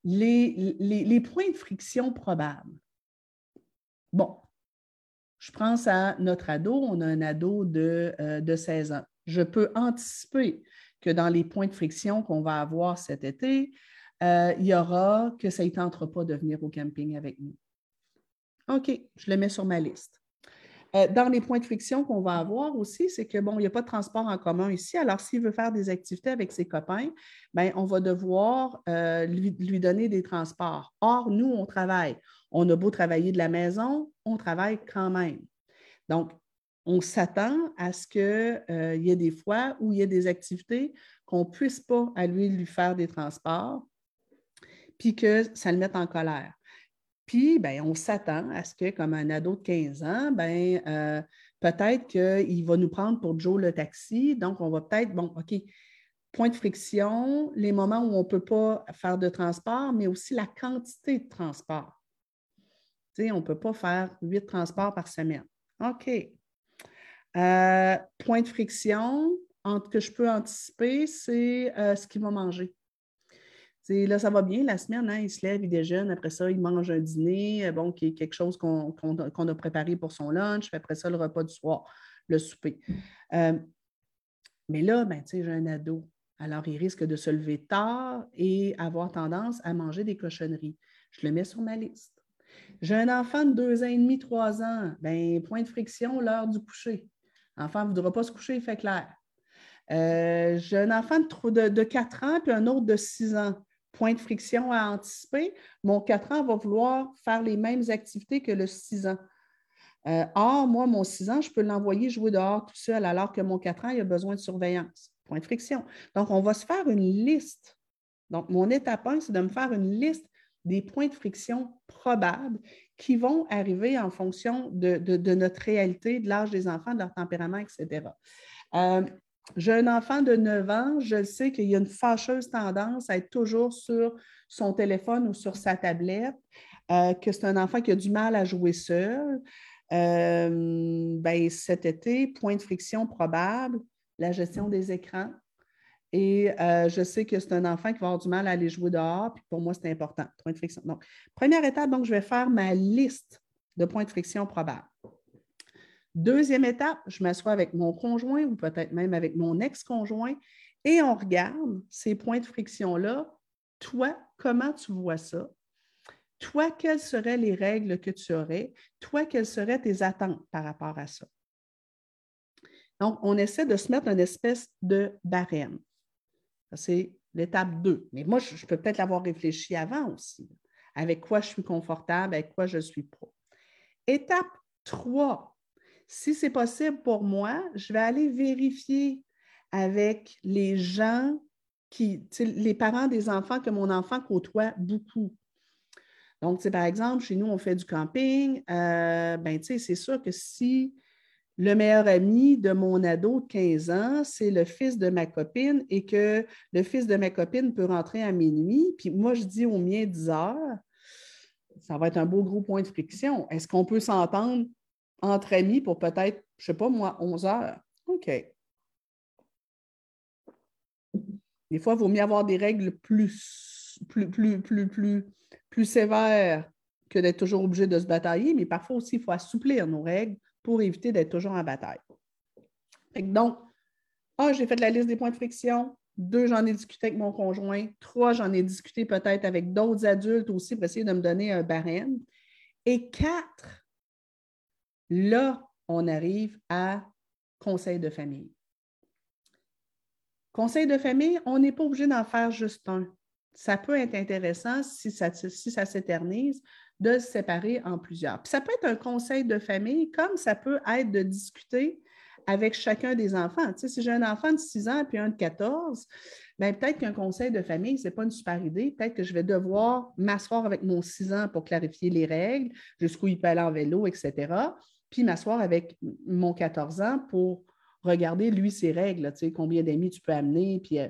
les, points de friction probables? Bon, je pense à notre ado, on a un ado de, euh, de 16 ans. Je peux anticiper que dans les points de friction qu'on va avoir cet été, euh, il y aura que ça ne tentera pas de venir au camping avec nous. OK, je le mets sur ma liste. Euh, dans les points de friction qu'on va avoir aussi, c'est que, bon, il n'y a pas de transport en commun ici. Alors, s'il veut faire des activités avec ses copains, bien, on va devoir euh, lui, donner des transports. Or, nous, on travaille. On a beau travailler de la maison, on travaille quand même. Donc, on s'attend à ce qu'il euh, y ait des fois où il y a des activités qu'on ne puisse pas à lui lui faire des transports, puis que ça le mette en colère. Ben, on s'attend à ce que, comme un ado de 15 ans, ben, euh, peut-être qu'il va nous prendre pour Joe le taxi. Donc, on va peut-être, bon, OK, point de friction, les moments où on ne peut pas faire de transport, mais aussi la quantité de transport. On ne peut pas faire huit transports par semaine. OK. Euh, point de friction, entre que je peux anticiper, c'est euh, ce qu'il va manger là, ça va bien la semaine, hein, il se lève, il déjeune, après ça, il mange un dîner, euh, bon, qui est quelque chose qu'on a préparé pour son lunch, puis après ça, le repas du soir, le souper. Euh, mais là, ben, j'ai un ado. Alors, il risque de se lever tard et avoir tendance à manger des cochonneries. Je le mets sur ma liste. J'ai un enfant de deux ans et demi, trois ans. Ben, point de friction, l'heure du coucher. L'enfant ne voudra pas se coucher, il fait clair. Euh, j'ai un enfant de, de, de, 4 ans puis un autre de 6 ans point de friction à anticiper, mon 4 ans va vouloir faire les mêmes activités que le 6 ans. Euh, or, moi, mon 6 ans, je peux l'envoyer jouer dehors tout seul, alors que mon 4 ans, il a besoin de surveillance. Point de friction. Donc, on va se faire une liste. Donc, mon étape 1, c'est de me faire une liste des points de friction probables qui vont arriver en fonction de, notre réalité, de l'âge des enfants, de leur tempérament, etc. J'ai un enfant de 9 ans, je sais qu'il y a une fâcheuse tendance à être toujours sur son téléphone ou sur sa tablette, euh, que c'est un enfant qui a du mal à jouer seul. Euh, ben, cet été, point de friction probable, la gestion des écrans. Et euh, je sais que c'est un enfant qui va avoir du mal à aller jouer dehors, puis pour moi, c'est important. Point de friction. Donc, première étape, donc, je vais faire ma liste de points de friction probables. Deuxième étape, je m'assois avec mon conjoint ou peut-être même avec mon ex-conjoint et on regarde ces points de friction-là. Toi, comment tu vois ça? Toi, quelles seraient les règles que tu aurais? Toi, quelles seraient tes attentes par rapport à ça? Donc, on essaie de se mettre une espèce de barème. C'est l'étape 2. Mais moi, je, peux peut-être l'avoir réfléchi avant aussi. Avec quoi je suis confortable, avec quoi je suis pro. Étape 3. Si c'est possible pour moi, je vais aller vérifier avec les gens qui, les parents des enfants que mon enfant côtoie beaucoup. Donc, par exemple, chez nous, on fait du camping. Euh, ben, c'est sûr que si le meilleur ami de mon ado de 15 ans, c'est le fils de ma copine et que le fils de ma copine peut rentrer à minuit, puis moi, je dis au mien 10 heures, ça va être un beau gros point de friction. Est-ce qu'on peut s'entendre entre amis pour peut-être, je ne sais pas moi, 11 heures? OK. Des fois, il vaut mieux avoir des règles plus, plus, plus, plus, plus, plus sévères que d'être toujours obligé de se batailler, mais parfois aussi, il faut assouplir nos règles pour éviter d'être toujours en bataille. donc, un, j'ai fait la liste des points de friction. Deux, j'en ai discuté avec mon conjoint. Trois, j'en ai discuté peut-être avec d'autres adultes aussi pour essayer de me donner un barème. Et quatre, là, on arrive à conseil de famille. Conseil de famille, on n'est pas obligé d'en faire juste un. Ça peut être intéressant si ça, s'éternise de se séparer en plusieurs. Puis ça peut être un conseil de famille, comme ça peut être de discuter avec chacun des enfants. Tu si j'ai un enfant de 6 ans et un de 14, bien, peut-être qu'un conseil de famille, ce n'est pas une super idée. Peut-être que je vais devoir m'asseoir avec mon 6 ans pour clarifier les règles, jusqu'où il peut aller en vélo, etc. Puis m'asseoir avec mon 14 ans pour regarder, lui, ses règles, tu sais, combien d'amis tu peux amener. Puis, euh,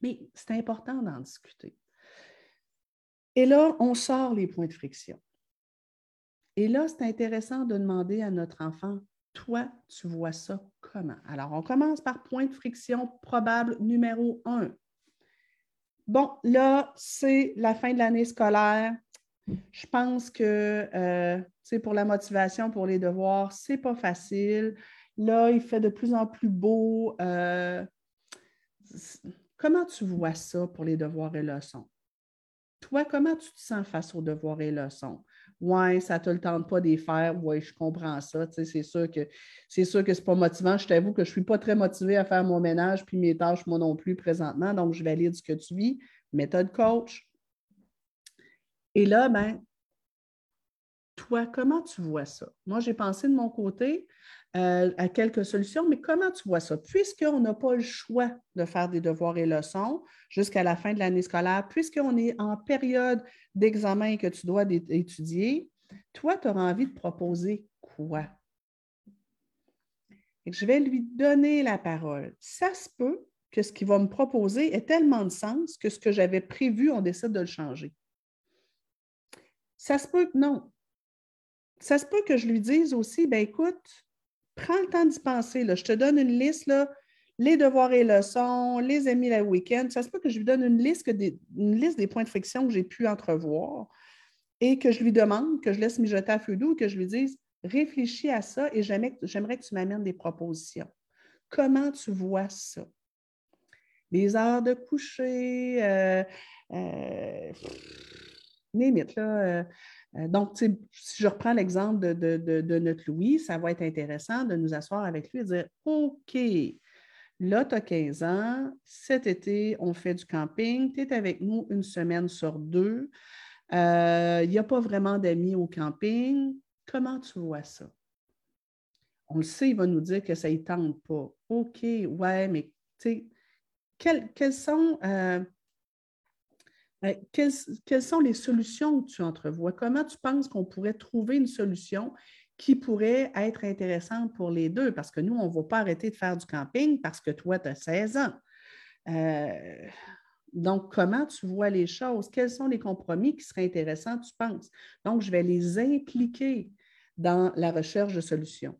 Mais c'est important d'en discuter. Et là, on sort les points de friction. Et là, c'est intéressant de demander à notre enfant, toi, tu vois ça comment? Alors, on commence par point de friction probable numéro un. Bon, là, c'est la fin de l'année scolaire. Je pense que, euh, pour la motivation, pour les devoirs, c'est pas facile. Là, il fait de plus en plus beau. Euh, comment tu vois ça pour les devoirs et leçons? Toi, comment tu te sens face aux devoirs et leçons? Ouais, ça ne te le tente pas d'y faire. Oui, je comprends ça. c'est sûr que c'est sûr que ce n'est pas motivant. Je t'avoue que je ne suis pas très motivée à faire mon ménage puis mes tâches, moi non plus, présentement. Donc, je valide ce que tu vis. Méthode coach. Et là, ben, toi, comment tu vois ça? Moi, j'ai pensé de mon côté, euh, à quelques solutions, mais comment tu vois ça? Puisqu'on n'a pas le choix de faire des devoirs et leçons jusqu'à la fin de l'année scolaire, puisqu'on est en période d'examen que tu dois étudier, toi, tu auras envie de proposer quoi? je vais lui donner la parole. Ça se peut que ce qu'il va me proposer ait tellement de sens que ce que j'avais prévu, on décide de le changer. Ça se peut que non. Ça se peut que je lui dise aussi, ben écoute, prends le temps d'y penser. Là. Je te donne une liste, là, les devoirs et leçons, les amis le week-end. Ça se peut que je lui donne une liste, des, une liste des points de friction que j'ai pu entrevoir et que je lui demande, que je laisse mijoter à feu doux, que je lui dise réfléchis à ça et j'aimerais que tu m'amènes des propositions. Comment tu vois ça? Les heures de coucher, euh, euh, limite, là. Euh, euh, donc, si je reprends l'exemple de, notre Louis, ça va être intéressant de nous asseoir avec lui et dire OK, là, tu as 15 ans, cet été, on fait du camping, tu es avec nous une semaine sur deux. Euh, il n'y a pas vraiment d'amis au camping. Comment tu vois ça? On le sait, il va nous dire que ça ne tente pas. OK, ouais, mais tu sais, quels, sont. Euh, ben, quelles, sont les solutions que tu entrevois? Comment tu penses qu'on pourrait trouver une solution qui pourrait être intéressante pour les deux? Parce que nous, on ne va pas arrêter de faire du camping parce que toi, tu as 16 ans. Euh, donc, comment tu vois les choses? Quels sont les compromis qui seraient intéressants, tu penses? Donc, je vais les impliquer dans la recherche de solutions.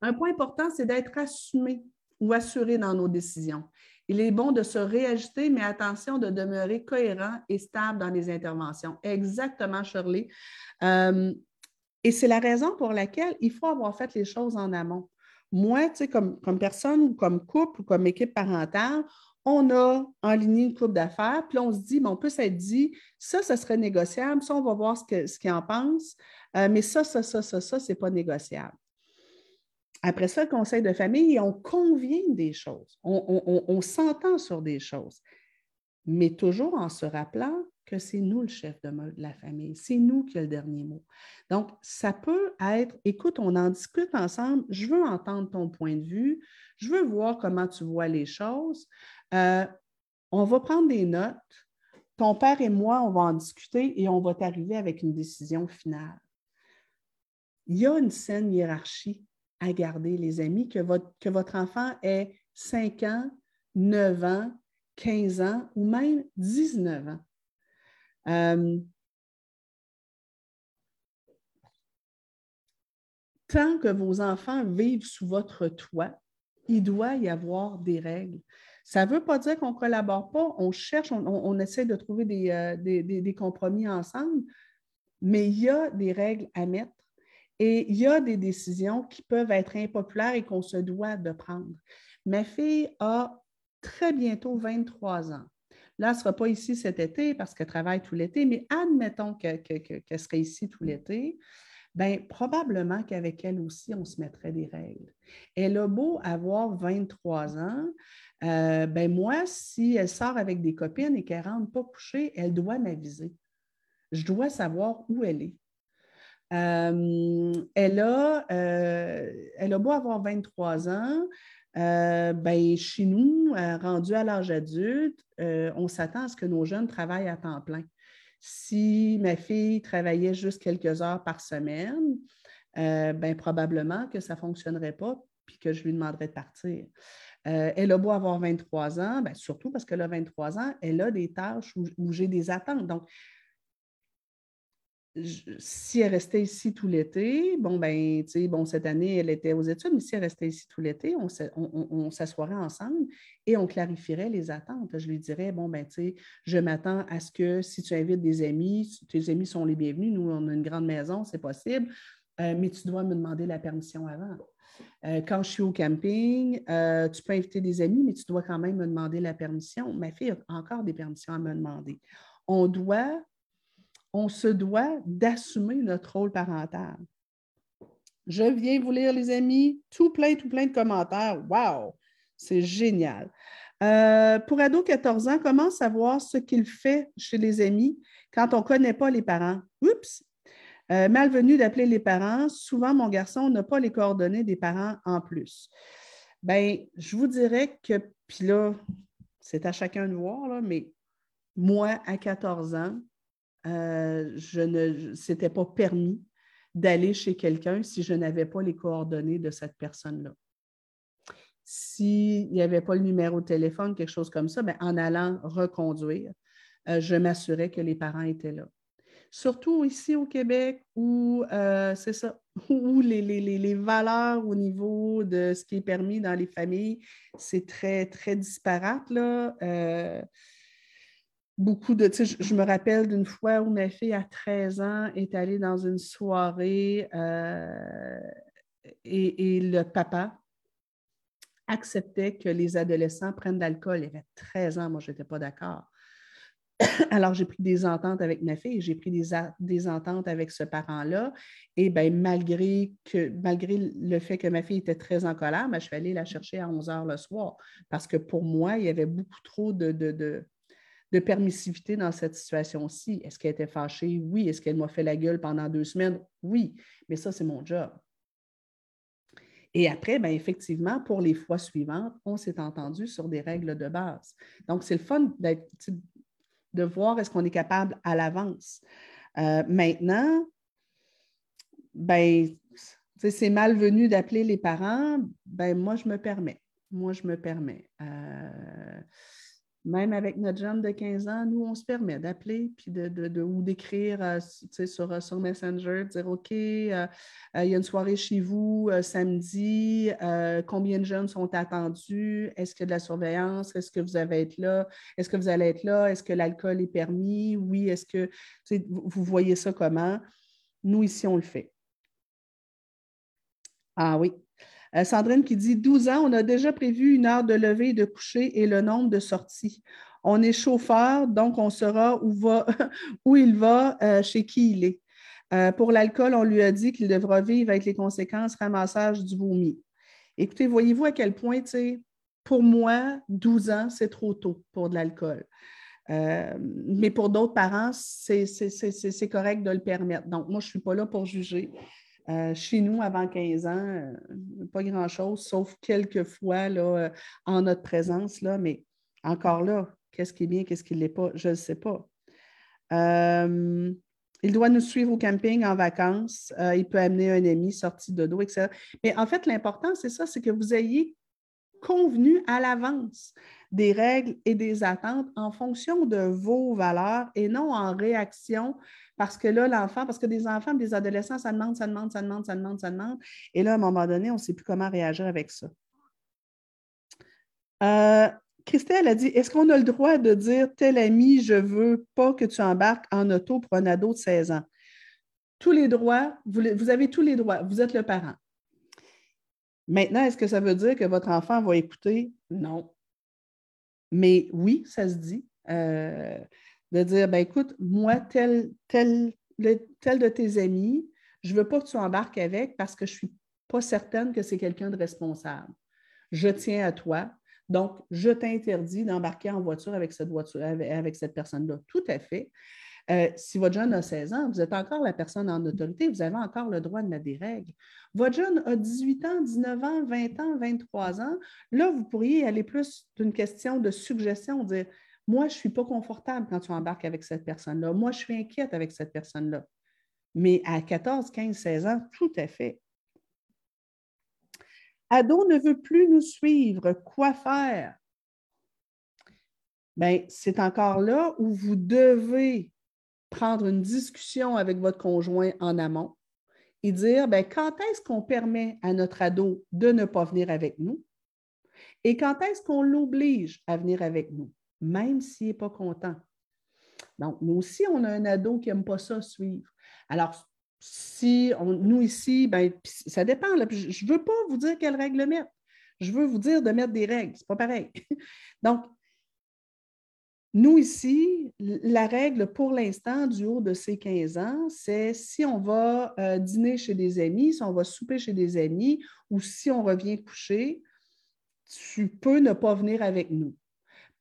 Un point important, c'est d'être assumé ou assuré dans nos décisions. Il est bon de se réajuster, mais attention de demeurer cohérent et stable dans les interventions. Exactement, Shirley. Euh, Et c'est la raison pour laquelle il faut avoir fait les choses en amont. Moi, tu sais, comme, personne ou comme couple ou comme équipe parentale, on a en ligne une coupe d'affaires, puis on se dit, on peut s'être dit, ça, ça serait négociable, ça, on va voir ce qu'il ce en pense, euh, mais ça, ça, ça, ça, ça, c'est pas négociable. Après ça, le conseil de famille, on convient des choses, on, s'entend sur des choses, mais toujours en se rappelant que c'est nous le chef de, de la famille, c'est nous qui a le dernier mot. Donc, ça peut être, écoute, on en discute ensemble, je veux entendre ton point de vue, je veux voir comment tu vois les choses. Euh, on va prendre des notes. Ton père et moi, on va en discuter et on va t'arriver avec une décision finale. Il y a une saine hiérarchie à garder, les amis, que votre, que votre enfant ait 5 ans, 9 ans, 15 ans ou même 19 ans. Euh, tant que vos enfants vivent sous votre toit, il doit y avoir des règles. Ça ne veut pas dire qu'on ne collabore pas, on cherche, on, essaie de trouver euh, des, compromis ensemble, mais il y a des règles à mettre et il y a des décisions qui peuvent être impopulaires et qu'on se doit de prendre. Ma fille a très bientôt 23 ans. Là, elle ne sera pas ici cet été parce qu'elle travaille tout l'été, mais admettons qu'elle serait ici tout l'été. Bien, probablement qu'avec elle aussi, on se mettrait des règles. Elle a beau avoir 23 ans, euh, ben moi, si elle sort avec des copines et qu'elle ne rentre pas coucher, elle doit m'aviser. Je dois savoir où elle est. Euh, elle, a, euh, elle a beau avoir 23 ans, ben, chez nous, rendu à l'âge adulte, on s'attend à ce que nos jeunes travaillent à temps plein. Si ma fille travaillait juste quelques heures par semaine, euh, ben, probablement que ça ne fonctionnerait pas puis que je lui demanderais de partir. Euh, elle a beau avoir 23 ans, ben, surtout parce qu'elle a 23 ans, elle a des tâches où j'ai des attentes. Donc, si elle restait ici tout l'été, bon, ben, tu sais, bon, cette année, elle était aux études, mais si elle restait ici tout l'été, on, s'assoirait ensemble et on clarifierait les attentes. Je lui dirais, bon, ben, tu sais, je m'attends à ce que si tu invites des amis, tes amis sont les bienvenus, nous, on a une grande maison, c'est possible, euh, mais tu dois me demander la permission avant. Euh, quand je suis au camping, euh, tu peux inviter des amis, mais tu dois quand même me demander la permission. Ma fille a encore des permissions à me demander. On doit on se doit d'assumer notre rôle parental. Je viens vous lire, les amis, tout plein, tout plein de commentaires. Wow! C'est génial. Euh, pour ado 14 ans, comment savoir ce qu'il fait chez les amis quand on ne connaît pas les parents? Oups! Euh, malvenu d'appeler les parents. Souvent, mon garçon n'a pas les coordonnées des parents en plus. Bien, je vous dirais que, puis là, c'est à chacun de voir, mais moi, à 14 ans, euh, je ne s'était pas permis d'aller chez quelqu'un si je n'avais pas les coordonnées de cette personne-là. S'il n'y avait pas le numéro de téléphone, quelque chose comme ça, bien, en allant reconduire, euh, je m'assurais que les parents étaient là. Surtout ici au Québec où euh, c'est ça, où les, les, valeurs au niveau de ce qui est permis dans les familles, c'est très, très disparate. Là beaucoup de. Je, je me rappelle d'une fois où ma fille à 13 ans est allée dans une soirée euh, et, le papa acceptait que les adolescents prennent de l'alcool. Il avait 13 ans, moi, je n'étais pas d'accord. Alors, j'ai pris des ententes avec ma fille, j'ai pris des, des, ententes avec ce parent-là. Et bien, malgré, que, malgré le fait que ma fille était très en colère, ben, je suis allée la chercher à 11 heures le soir parce que pour moi, il y avait beaucoup trop de permissivité dans cette situation-ci. Est-ce qu'elle était fâchée? Oui. Est-ce qu'elle m'a fait la gueule pendant deux semaines? Oui. Mais ça, c'est mon job. Et après, bien, effectivement, pour les fois suivantes, on s'est entendu sur des règles de base. Donc, c'est le fun de voir est-ce qu'on est capable à l'avance. Euh, maintenant, ben, c'est malvenu d'appeler les parents. Ben, moi, je me permets. Moi, je me permets. Euh, même avec notre jeune de 15 ans, nous, on se permet d'appeler puis de, ou d'écrire euh, sur, euh, sur Messenger, de dire OK, euh, il y a une soirée chez vous samedi, combien de jeunes sont attendus? Est-ce qu'il y a de la surveillance? Est-ce que vous allez être là? Est-ce que vous allez être là? Est-ce que l'alcool est permis? Oui, est-ce que vous voyez ça comment? Nous, ici, on le fait. Ah oui. Euh, Sandrine qui dit 12 ans, on a déjà prévu une heure de lever et de coucher et le nombre de sorties. On est chauffeur, donc on saura où, il va, euh, chez qui il est. Euh, pour l'alcool, on lui a dit qu'il devra vivre avec les conséquences ramassage du vomi. Écoutez, voyez-vous à quel point, pour moi, 12 ans, c'est trop tôt pour de l'alcool. mais pour d'autres parents, c'est correct de le permettre. Donc, moi, je ne suis pas là pour juger. Euh, chez nous, avant 15 ans, euh, pas grand-chose, sauf quelques fois là, euh, en notre présence, là, mais encore là, qu'est-ce qui est bien, qu'est-ce qui ne l'est pas, je ne sais pas. il doit nous suivre au camping en vacances. il peut amener un ami sorti de dos, etc. Mais en fait, l'important, c'est ça, c'est que vous ayez convenu à l'avance des règles et des attentes en fonction de vos valeurs et non en réaction parce que là, l'enfant, parce que des enfants, des adolescents, ça demande, ça demande, ça demande, ça demande, ça demande. Et là, à un moment donné, on ne sait plus comment réagir avec ça. Euh, Christelle a dit Est-ce qu'on a le droit de dire tel ami, je ne veux pas que tu embarques en auto pour un ado de 16 ans? Tous les droits, vous avez tous les droits, vous êtes le parent. Maintenant, est-ce que ça veut dire que votre enfant va écouter? Non. Mais oui, ça se dit. Euh, de dire, ben écoute, moi, tel, tel, tel de tes amis, je ne veux pas que tu embarques avec parce que je ne suis pas certaine que c'est quelqu'un de responsable. Je tiens à toi. Donc, je t'interdis d'embarquer en voiture avec cette, voiture, avec cette personne-là. Tout à fait. Euh, si votre jeune a 16 ans, vous êtes encore la personne en autorité, vous avez encore le droit de mettre des règles. Votre jeune a 18 ans, 19 ans, 20 ans, 23 ans. Là, vous pourriez aller plus d'une question de suggestion, dire Moi, je ne suis pas confortable quand tu embarques avec cette personne-là. Moi, je suis inquiète avec cette personne-là. Mais à 14, 15, 16 ans, tout à fait. Ado ne veut plus nous suivre. Quoi faire? Bien, c'est encore là où vous devez prendre une discussion avec votre conjoint en amont et dire ben, quand est-ce qu'on permet à notre ado de ne pas venir avec nous? Et quand est-ce qu'on l'oblige à venir avec nous, même s'il n'est pas content? Donc, nous aussi, on a un ado qui n'aime pas ça suivre. Alors, si nous ici, ben, ça dépend. je ne veux pas vous dire quelle règle mettre. Je veux vous dire de mettre des règles. Ce n'est pas pareil. Donc, nous, ici, la règle pour l'instant du haut de ces 15 ans, c'est si on va euh, dîner chez des amis, si on va souper chez des amis ou si on revient coucher, tu peux ne pas venir avec nous.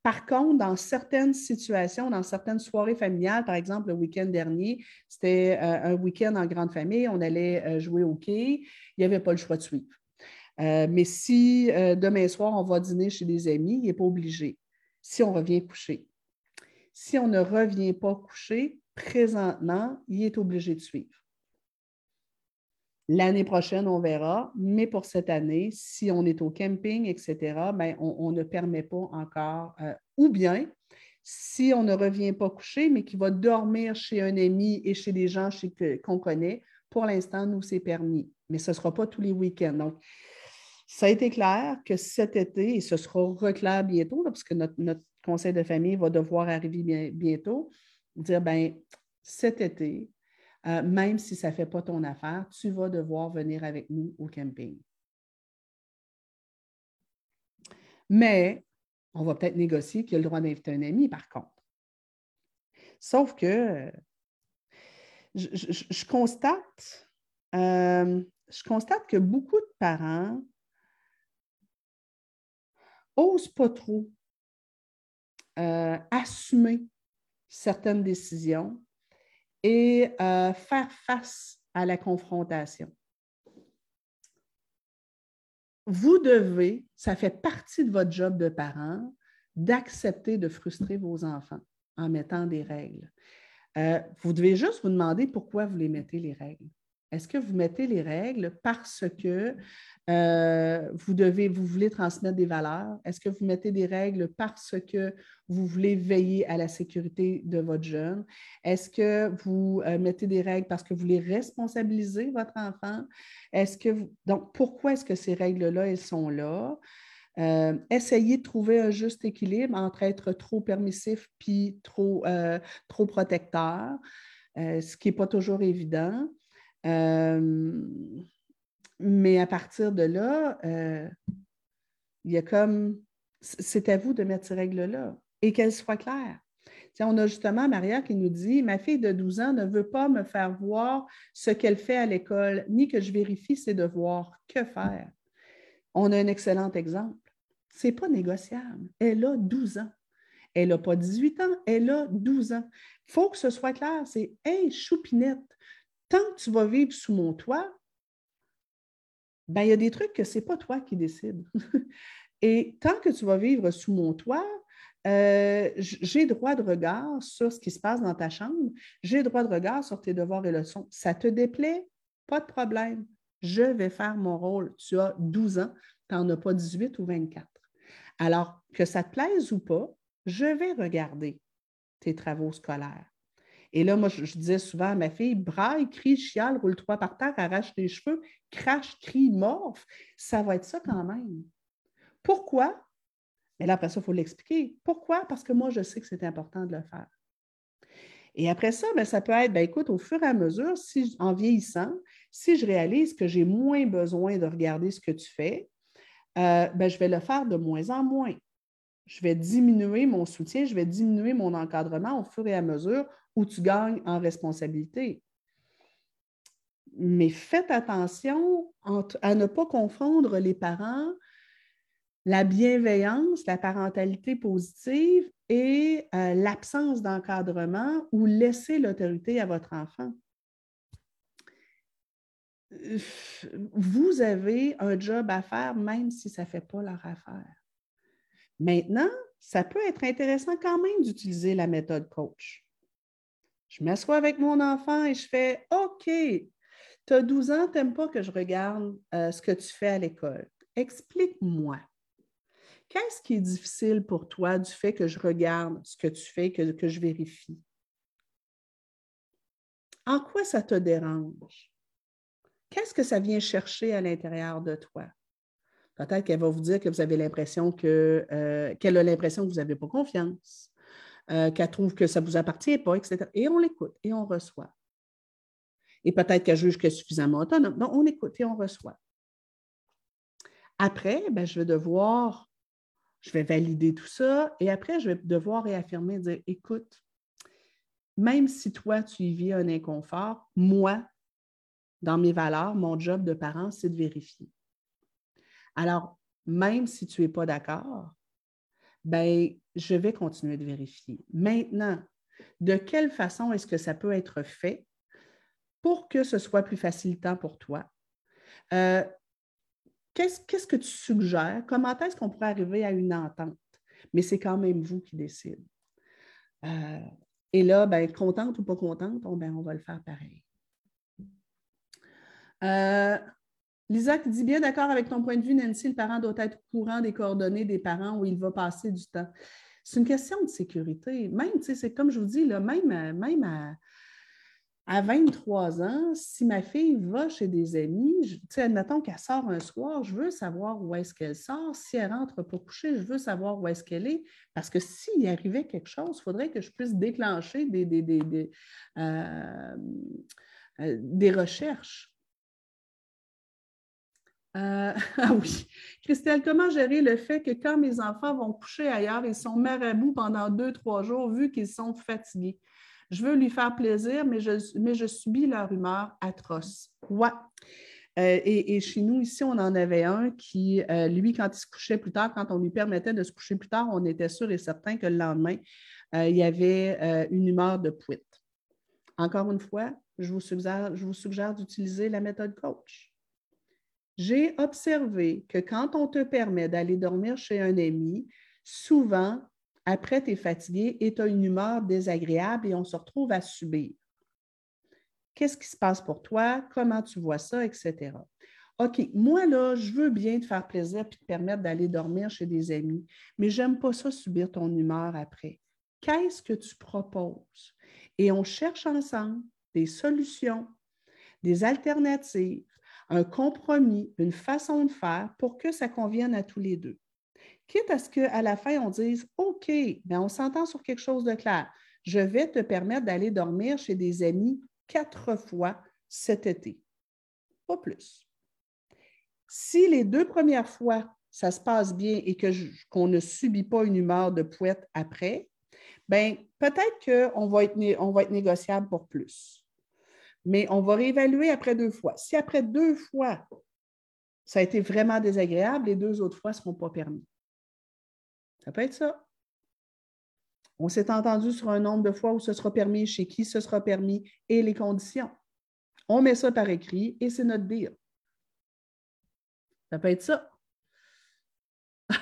Par contre, dans certaines situations, dans certaines soirées familiales, par exemple le week-end dernier, c'était euh, un week-end en grande famille, on allait euh, jouer au quai, il n'y avait pas le choix de suivre. mais si demain soir, on va dîner chez des amis, il n'est pas obligé si on revient coucher. Si on ne revient pas coucher, présentement, il est obligé de suivre. L'année prochaine, on verra, mais pour cette année, si on est au camping, etc., ben, on, ne permet pas encore. Euh, ou bien, si on ne revient pas coucher, mais qu'il va dormir chez un ami et chez des gens qu'on connaît, pour l'instant, nous, c'est permis. Mais ce ne sera pas tous les week-ends. Donc, ça a été clair que cet été, et ce sera reclair bientôt, parce que notre, conseil de famille va devoir arriver bientôt, dire, ben cet été, euh, même si ça ne fait pas ton affaire, tu vas devoir venir avec nous au camping. Mais on va peut-être négocier qu'il a le droit d'inviter un ami, par contre. Sauf que je, constate, euh, je constate que beaucoup de parents n'osent pas trop euh, assumer certaines décisions et euh, faire face à la confrontation. Vous devez, ça fait partie de votre job de parent, d'accepter de frustrer vos enfants en mettant des règles. Euh, vous devez juste vous demander pourquoi vous les mettez les règles. Est-ce que vous mettez les règles parce que euh, vous, devez, vous voulez transmettre des valeurs? Est-ce que vous mettez des règles parce que vous voulez veiller à la sécurité de votre jeune? Est-ce que vous euh, mettez des règles parce que vous voulez responsabiliser votre enfant? Est-ce que donc, pourquoi est-ce que ces règles-là, elles sont là? Euh, essayez de trouver un juste équilibre entre être trop permissif puis trop, trop protecteur, ce qui n'est pas toujours évident. Euh, mais à partir de là, euh, il y a comme, c'est à vous de mettre ces règles-là et qu'elles soient claires. on a justement Maria qui nous dit Ma fille de 12 ans ne veut pas me faire voir ce qu'elle fait à l'école, ni que je vérifie ses devoirs. Que faire? On a un excellent exemple. Ce n'est pas négociable. Elle a 12 ans. Elle n'a pas 18 ans, elle a 12 ans. Il faut que ce soit clair. C'est Hey, choupinette, tant que tu vas vivre sous mon toit, ben, il y a des trucs que ce n'est pas toi qui décides. Et tant que tu vas vivre sous mon toit, euh, j'ai droit de regard sur ce qui se passe dans ta chambre, j'ai droit de regard sur tes devoirs et leçons. Ça te déplaît? Pas de problème. Je vais faire mon rôle. Tu as 12 ans, tu n'en as pas 18 ou 24. Alors, que ça te plaise ou pas, je vais regarder tes travaux scolaires. Et là, moi, je, disais souvent à ma fille, braille, crie, chiale, roule-toi par terre, arrache tes cheveux, crache, crie, morphe. Ça va être ça quand même. Pourquoi? Mais là, après ça, il faut l'expliquer. Pourquoi? Parce que moi, je sais que c'est important de le faire. Et après ça, bien, ça peut être, bien, écoute, au fur et à mesure, si, en vieillissant, si je réalise que j'ai moins besoin de regarder ce que tu fais, euh, bien, je vais le faire de moins en moins. Je vais diminuer mon soutien, je vais diminuer mon encadrement au fur et à mesure où tu gagnes en responsabilité. Mais faites attention à ne pas confondre les parents, la bienveillance, la parentalité positive et euh, l'absence d'encadrement ou laisser l'autorité à votre enfant. Vous avez un job à faire même si ça ne fait pas leur affaire. Maintenant, ça peut être intéressant quand même d'utiliser la méthode coach. Je m'assois avec mon enfant et je fais OK, tu as 12 ans, tu n'aimes pas que je regarde euh, ce que tu fais à l'école. Explique-moi. Qu'est-ce qui est difficile pour toi du fait que je regarde ce que tu fais, que, je vérifie? En quoi ça te dérange? Qu'est-ce que ça vient chercher à l'intérieur de toi? Peut-être qu'elle va vous dire que vous avez l'impression que, euh, qu'elle a l'impression que vous n'avez pas confiance. Euh, qu'elle trouve que ça ne vous appartient pas, etc. Et on l'écoute et on reçoit. Et peut-être qu'elle juge qu'elle est suffisamment autonome. Donc, on écoute et on reçoit. Après, ben, je vais devoir, je vais valider tout ça et après, je vais devoir réaffirmer, dire, écoute, même si toi, tu y vis un inconfort, moi, dans mes valeurs, mon job de parent, c'est de vérifier. Alors, même si tu n'es pas d'accord, ben, je vais continuer de vérifier. Maintenant, de quelle façon est-ce que ça peut être fait pour que ce soit plus facilitant pour toi? Euh, qu'est-ce, que tu suggères? Comment est-ce qu'on pourrait arriver à une entente? Mais c'est quand même vous qui décidez. Euh, et là, ben, contente ou pas contente, on, ben, on va le faire pareil. Euh, Lisa qui dit bien d'accord avec ton point de vue, Nancy, le parent doit être au courant des coordonnées des parents où il va passer du temps. C'est une question de sécurité. Même, c'est comme je vous dis, là, même, même à, à 23 ans, si ma fille va chez des amis, admettons qu'elle sort un soir, je veux savoir où est-ce qu'elle sort. Si elle rentre pour coucher, je veux savoir où est-ce qu'elle est. Parce que s'il arrivait quelque chose, il faudrait que je puisse déclencher des, des, des, euh, euh, des recherches. Euh, ah oui. Christelle, comment gérer le fait que quand mes enfants vont coucher ailleurs, ils sont marabouts pendant deux, trois jours vu qu'ils sont fatigués? Je veux lui faire plaisir, mais je, subis leur humeur atroce. Ouais. Euh, et, chez nous, ici, on en avait un qui, euh, lui, quand il se couchait plus tard, quand on lui permettait de se coucher plus tard, on était sûr et certain que le lendemain, il y avait une humeur de pouette. Encore une fois, je vous suggère, je vous suggère d'utiliser la méthode coach. J'ai observé que quand on te permet d'aller dormir chez un ami, souvent, après, tu es fatigué et tu as une humeur désagréable et on se retrouve à subir. Qu'est-ce qui se passe pour toi? Comment tu vois ça, etc. OK, moi, là, je veux bien te faire plaisir et te permettre d'aller dormir chez des amis, mais j'aime pas ça subir ton humeur après. Qu'est-ce que tu proposes? Et on cherche ensemble des solutions, des alternatives un compromis, une façon de faire pour que ça convienne à tous les deux. Quitte à ce qu'à la fin, on dise OK, bien, on s'entend sur quelque chose de clair. Je vais te permettre d'aller dormir chez des amis quatre fois cet été. Pas plus. Si les deux premières fois, ça se passe bien et qu'on ne subit pas une humeur de pouette après, bien, peut-être qu'on va être négociable pour plus. Mais on va réévaluer après deux fois. Si après deux fois, ça a été vraiment désagréable, les deux autres fois ne seront pas permis. Ça peut être ça. On s'est entendu sur un nombre de fois où ce sera permis, chez qui ce sera permis et les conditions. On met ça par écrit et c'est notre deal. Ça peut être ça.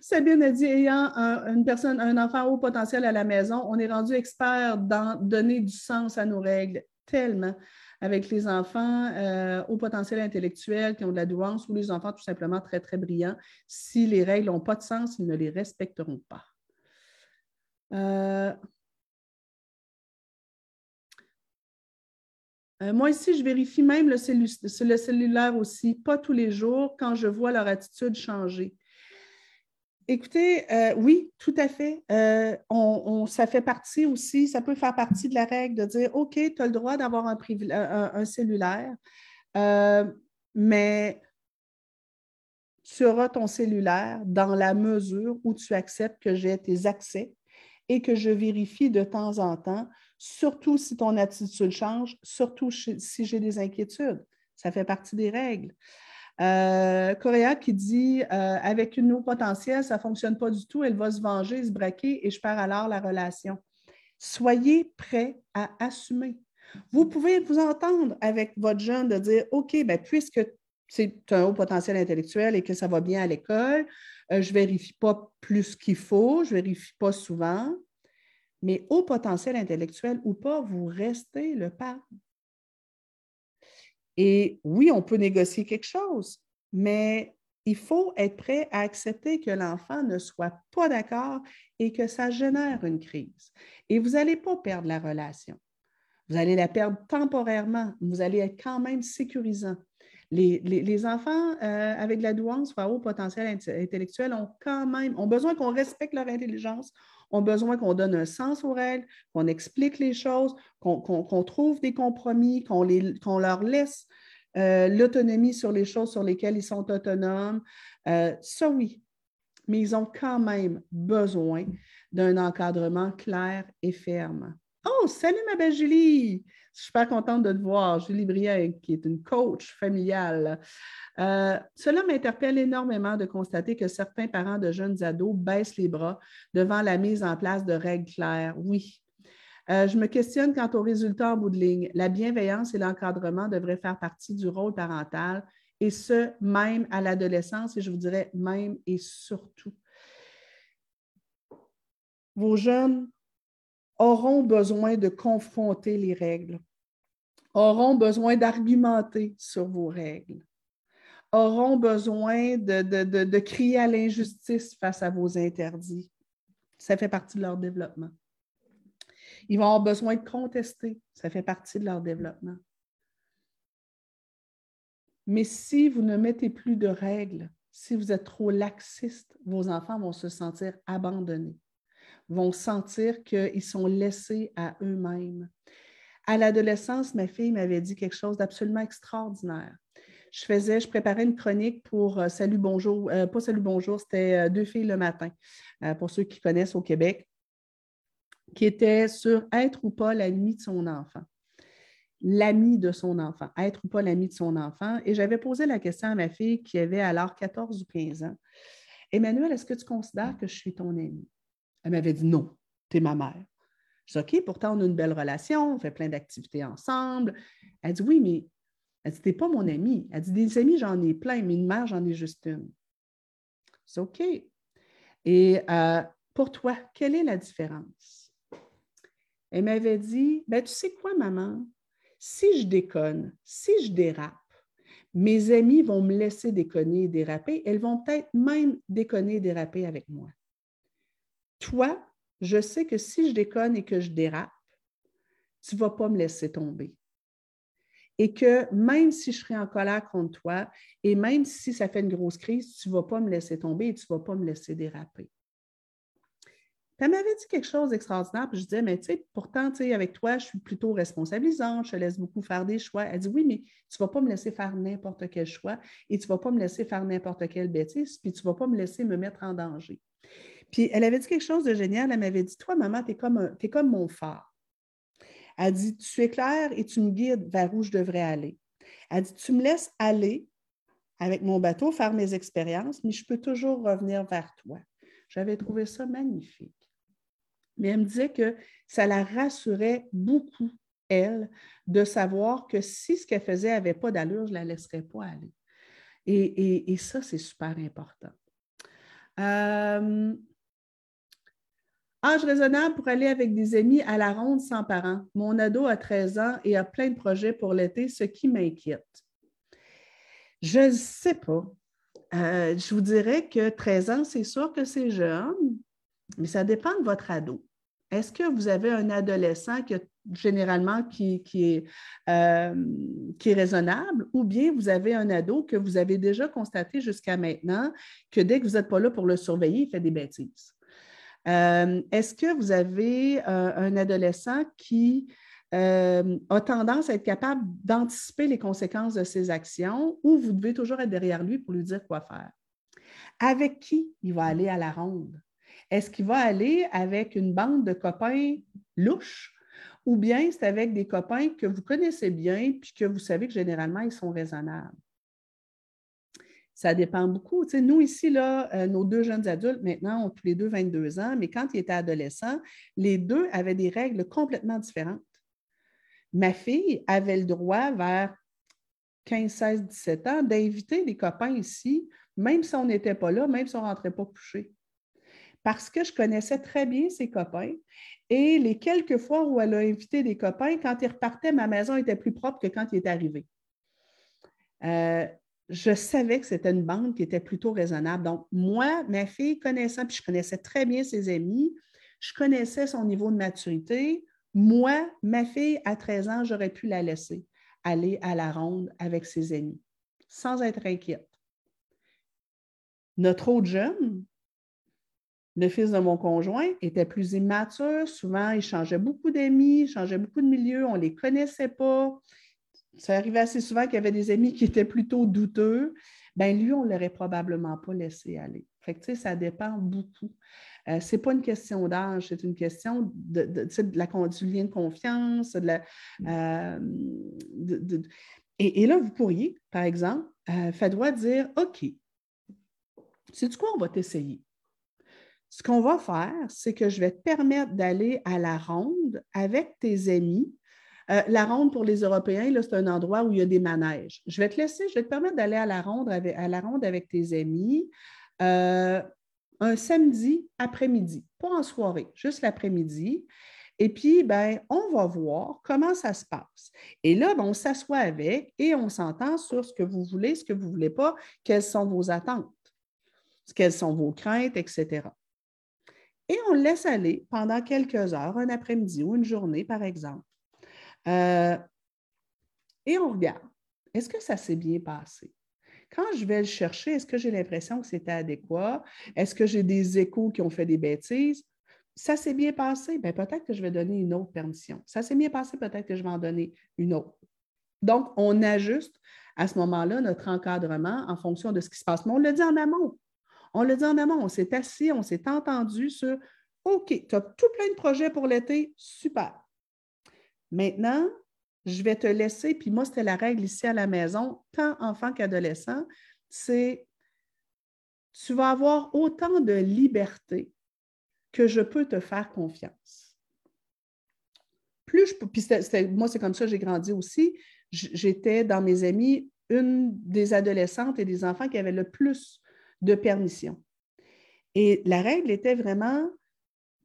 Sabine a dit, ayant une personne, un enfant haut potentiel à la maison, on est rendu expert dans donner du sens à nos règles, tellement avec les enfants euh, au potentiel intellectuel qui ont de la douance ou les enfants tout simplement très, très brillants. Si les règles n'ont pas de sens, ils ne les respecteront pas. Euh, euh, moi ici, je vérifie même le, cellulaire aussi, pas tous les jours, quand je vois leur attitude changer. Écoutez, euh, oui, tout à fait. on, ça fait partie aussi, ça peut faire partie de la règle de dire, OK, tu as le droit d'avoir un, un, cellulaire, mais tu auras ton cellulaire dans la mesure où tu acceptes que j'ai tes accès et que je vérifie de temps en temps, surtout si ton attitude change, surtout si j'ai des inquiétudes. Ça fait partie des règles. Euh, Coréa qui dit euh, avec une eau potentielle, ça ne fonctionne pas du tout, elle va se venger, se braquer et je perds alors la relation. Soyez prêts à assumer. Vous pouvez vous entendre avec votre jeune de dire OK, ben, puisque c'est un haut potentiel intellectuel et que ça va bien à l'école, euh, je ne vérifie pas plus qu'il faut, je ne vérifie pas souvent. Mais au potentiel intellectuel ou pas, vous restez le parent. Et oui, on peut négocier quelque chose, mais il faut être prêt à accepter que l'enfant ne soit pas d'accord et que ça génère une crise. Et vous n'allez pas perdre la relation. Vous allez la perdre temporairement. Vous allez être quand même sécurisant. Les, enfants euh, avec de la douance ou à haut potentiel intellectuel ont quand même ont besoin qu'on respecte leur intelligence, ont besoin qu'on donne un sens aux règles, qu'on explique les choses, qu'on trouve des compromis, qu'on leur laisse euh, l'autonomie sur les choses sur lesquelles ils sont autonomes. Euh, ça, oui. Mais ils ont quand même besoin d'un encadrement clair et ferme. Oh, salut ma belle Julie! Je suis super contente de te voir. Julie Brière, qui est une coach familiale. Euh, cela m'interpelle énormément de constater que certains parents de jeunes ados baissent les bras devant la mise en place de règles claires. Oui. Euh, je me questionne quant aux résultats en bout de ligne. La bienveillance et l'encadrement devraient faire partie du rôle parental, et ce, même à l'adolescence, et je vous dirais même et surtout. Vos jeunes auront besoin de confronter les règles, auront besoin d'argumenter sur vos règles, auront besoin de, crier à l'injustice face à vos interdits. Ça fait partie de leur développement. Ils vont avoir besoin de contester. Ça fait partie de leur développement. Mais si vous ne mettez plus de règles, si vous êtes trop laxiste, vos enfants vont se sentir abandonnés vont sentir qu'ils sont laissés à eux-mêmes. À l'adolescence, ma fille m'avait dit quelque chose d'absolument extraordinaire. Je faisais, je préparais une chronique pour euh, Salut Bonjour, euh, pas Salut Bonjour, c'était euh, Deux filles le matin, pour ceux qui connaissent au Québec, qui était sur être ou pas l'ami de son enfant l'ami de son enfant, être ou pas l'ami de son enfant. Et j'avais posé la question à ma fille qui avait alors 14 ou 15 ans. Emmanuel, est-ce que tu considères que je suis ton ami? Elle m'avait dit non, tu es ma mère. Je dis OK, pourtant on a une belle relation, on fait plein d'activités ensemble. Elle dit oui, mais elle dit, tu pas mon amie. Elle dit, des amis, j'en ai plein, mais une mère, j'en ai juste une. C'est OK. Et euh, pour toi, quelle est la différence? Elle m'avait dit, ben, tu sais quoi, maman? Si je déconne, si je dérape, mes amis vont me laisser déconner et déraper. Elles vont peut-être même déconner et déraper avec moi. Toi, je sais que si je déconne et que je dérape, tu ne vas pas me laisser tomber. Et que même si je serai en colère contre toi, et même si ça fait une grosse crise, tu ne vas pas me laisser tomber et tu ne vas pas me laisser déraper. elle m'avait dit quelque chose d'extraordinaire, puis je disais, mais tu sais, pourtant, tu sais, avec toi, je suis plutôt responsabilisante, je te laisse beaucoup faire des choix. Elle dit, oui, mais tu ne vas pas me laisser faire n'importe quel choix et tu ne vas pas me laisser faire n'importe quelle bêtise, puis tu ne vas pas me laisser me mettre en danger. Puis elle avait dit quelque chose de génial. Elle m'avait dit, toi, maman, tu es comme, mon phare. Elle dit, tu es claire et tu me guides vers où je devrais aller. Elle dit, tu me laisses aller avec mon bateau, faire mes expériences, mais je peux toujours revenir vers toi. J'avais trouvé ça magnifique. Mais elle me disait que ça la rassurait beaucoup, elle, de savoir que si ce qu'elle faisait n'avait pas d'allure, je ne la laisserais pas aller. Et, ça, c'est super important. Euh, âge raisonnable pour aller avec des amis à la ronde sans parents. Mon ado a 13 ans et a plein de projets pour l'été, ce qui m'inquiète. Je ne sais pas. Euh, je vous dirais que 13 ans, c'est sûr que c'est jeune, mais ça dépend de votre ado. Est-ce que vous avez un adolescent qui généralement qui, est, euh, qui est raisonnable ou bien vous avez un ado que vous avez déjà constaté jusqu'à maintenant que dès que vous n'êtes pas là pour le surveiller, il fait des bêtises? Euh, est-ce que vous avez un adolescent qui euh, a tendance à être capable d'anticiper les conséquences de ses actions ou vous devez toujours être derrière lui pour lui dire quoi faire? Avec qui il va aller à la ronde? Est-ce qu'il va aller avec une bande de copains louches ou bien c'est avec des copains que vous connaissez bien puis que vous savez que généralement ils sont raisonnables? Ça dépend beaucoup. nous, ici, là, euh, nos deux jeunes adultes, maintenant, ont tous les deux 22 ans, mais quand ils étaient adolescents, les deux avaient des règles complètement différentes ma fille avait le droit, vers 15, 16, 17 ans, d'inviter des copains ici, même si on n'était pas là, même si on ne rentrait pas coucher. Parce que je connaissais très bien ses copains et les quelques fois où elle a invité des copains, quand ils repartaient, ma maison était plus propre que quand il est arrivé. Euh, je savais que c'était une bande qui était plutôt raisonnable. Donc, moi, ma fille connaissant, puis je connaissais très bien ses amis, je connaissais son niveau de maturité, moi, ma fille, à 13 ans, j'aurais pu la laisser aller à la ronde avec ses amis, sans être inquiète. Notre autre jeune, le fils de mon conjoint, était plus immature. Souvent, il changeait beaucoup d'amis, changeait beaucoup de milieux, on ne les connaissait pas. Ça arrivait assez souvent qu'il y avait des amis qui étaient plutôt douteux. Bien, lui, on ne l'aurait probablement pas laissé aller. Fait que, ça dépend beaucoup. Euh, ce n'est pas une question d'âge, c'est une question de, la, du lien de confiance. De euh, et, là, vous pourriez, par exemple, euh, droit dire OK, c'est du quoi on va t'essayer? Ce qu'on va faire, c'est que je vais te permettre d'aller à la ronde avec tes amis. La ronde pour les Européens, c'est un endroit où il y a des manèges. Je vais te laisser, je vais te permettre d'aller à la ronde avec, tes amis un samedi après-midi, pas en soirée, juste l'après-midi. Et puis, ben, on va voir comment ça se passe. Et là, ben, on s'assoit avec et on s'entend sur ce que vous voulez, ce que vous ne voulez pas, quelles sont vos attentes, quelles sont vos craintes, etc. Et on laisse aller pendant quelques heures, un après-midi ou une journée, par exemple. Euh, et on regarde. Est-ce que ça s'est bien passé? Quand je vais le chercher, est-ce que j'ai l'impression que c'était adéquat? Est-ce que j'ai des échos qui ont fait des bêtises? Ça s'est bien passé, bien, peut-être que je vais donner une autre permission. Ça s'est bien passé, peut-être que je vais en donner une autre. Donc, on ajuste à ce moment-là notre encadrement en fonction de ce qui se passe. Mais on le dit en amont. On le dit en amont. On s'est assis, on s'est entendu sur OK, tu as tout plein de projets pour l'été, super. Maintenant, je vais te laisser, puis moi, c'était la règle ici à la maison, tant enfant qu'adolescent, c'est tu vas avoir autant de liberté que je peux te faire confiance. Plus je puis moi, c'est comme ça que j'ai grandi aussi. J'étais dans mes amis une des adolescentes et des enfants qui avaient le plus de permission. Et la règle était vraiment,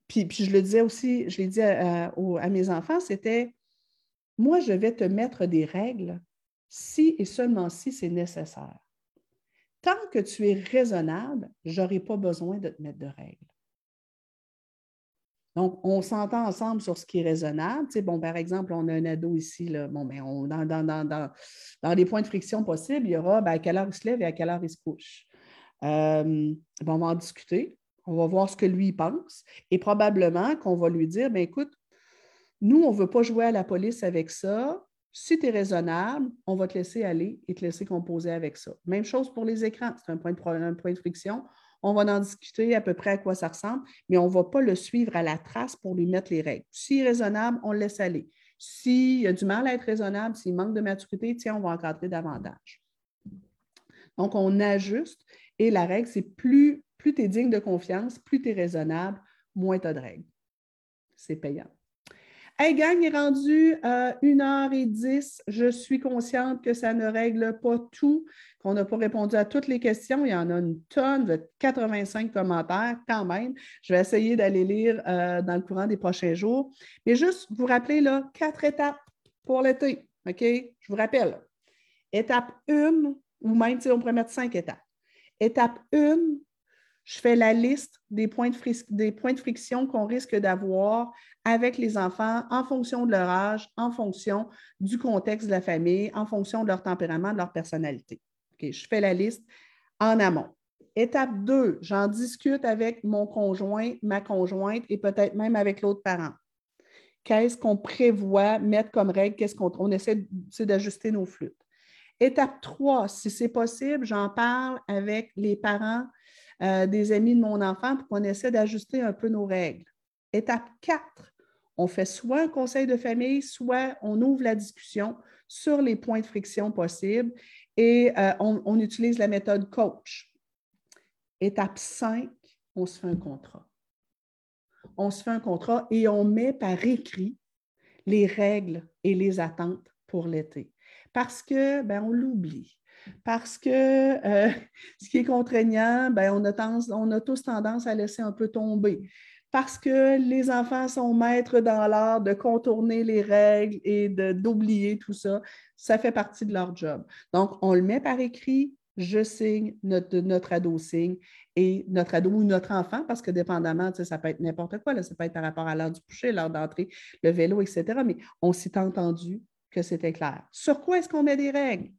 puis, puis je le disais aussi, je l'ai dit à mes enfants, c'était moi, je vais te mettre des règles si et seulement si c'est nécessaire. Tant que tu es raisonnable, je n'aurai pas besoin de te mettre de règles. Donc, on s'entend ensemble sur ce qui est raisonnable. bon, par exemple, on a un ado ici, là, ben, dans, les points de friction possibles, il y aura ben, à quelle heure il se lève et à quelle heure il se couche. Euh, on va en discuter. On va voir ce que lui pense et probablement qu'on va lui dire, ben écoute, nous, on ne veut pas jouer à la police avec ça. Si tu es raisonnable, on va te laisser aller et te laisser composer avec ça. Même chose pour les écrans. C'est un point de, friction. On va en discuter à peu près à quoi ça ressemble, mais on ne va pas le suivre à la trace pour lui mettre les règles. Est raisonnable, on le laisse aller. S'il a du mal à être raisonnable, s'il manque de maturité, tiens, on va encadrer davantage. Donc, on ajuste et la règle, c'est plus, plus tu es digne de confiance, plus tu es raisonnable, moins tu as de règles. C'est payant. Hey gang, est rendu à 1h10. Je suis consciente que ça ne règle pas tout, qu'on n'a pas répondu à toutes les questions. Il y en a une tonne, de 85 commentaires quand même. Je vais essayer d'aller lire euh, dans le courant des prochains jours. Mais juste vous rappeler là, quatre étapes pour l'été. OK? Je vous rappelle. Étape 1, ou même si on pourrait mettre cinq étapes. Étape 1, je fais la liste des points de, des points de friction qu'on risque d'avoir avec les enfants en fonction de leur âge, en fonction du contexte de la famille, en fonction de leur tempérament, de leur personnalité. je fais la liste en amont. Étape 2, j'en discute avec mon conjoint, ma conjointe et peut-être même avec l'autre parent. Qu'est-ce qu'on prévoit mettre comme règle? Qu'est-ce qu'on on essaie d'ajuster nos flûtes. Étape 3, si c'est possible, j'en parle avec les parents euh, des amis de mon enfant pour qu'on essaie d'ajuster un peu nos règles. Étape 4, on fait soit un conseil de famille, soit on ouvre la discussion sur les points de friction possibles et euh, on, utilise la méthode coach. Étape 5, on se fait un contrat. On se fait un contrat et on met par écrit les règles et les attentes pour l'été. Parce que, ben, on l'oublie parce que euh, ce qui est contraignant, ben, on, a on a tous tendance à laisser un peu tomber. Parce que les enfants sont maîtres dans l'art de contourner les règles et d'oublier tout ça. Ça fait partie de leur job. Donc, on le met par écrit, je signe, notre, notre ado signe, et notre ado ou notre enfant, parce que dépendamment, ça peut être n'importe quoi, ça peut être par rapport à l'heure du coucher, l'heure d'entrée, le vélo, etc. Mais on s'est entendu que c'était clair. Sur quoi est-ce qu'on met des règles?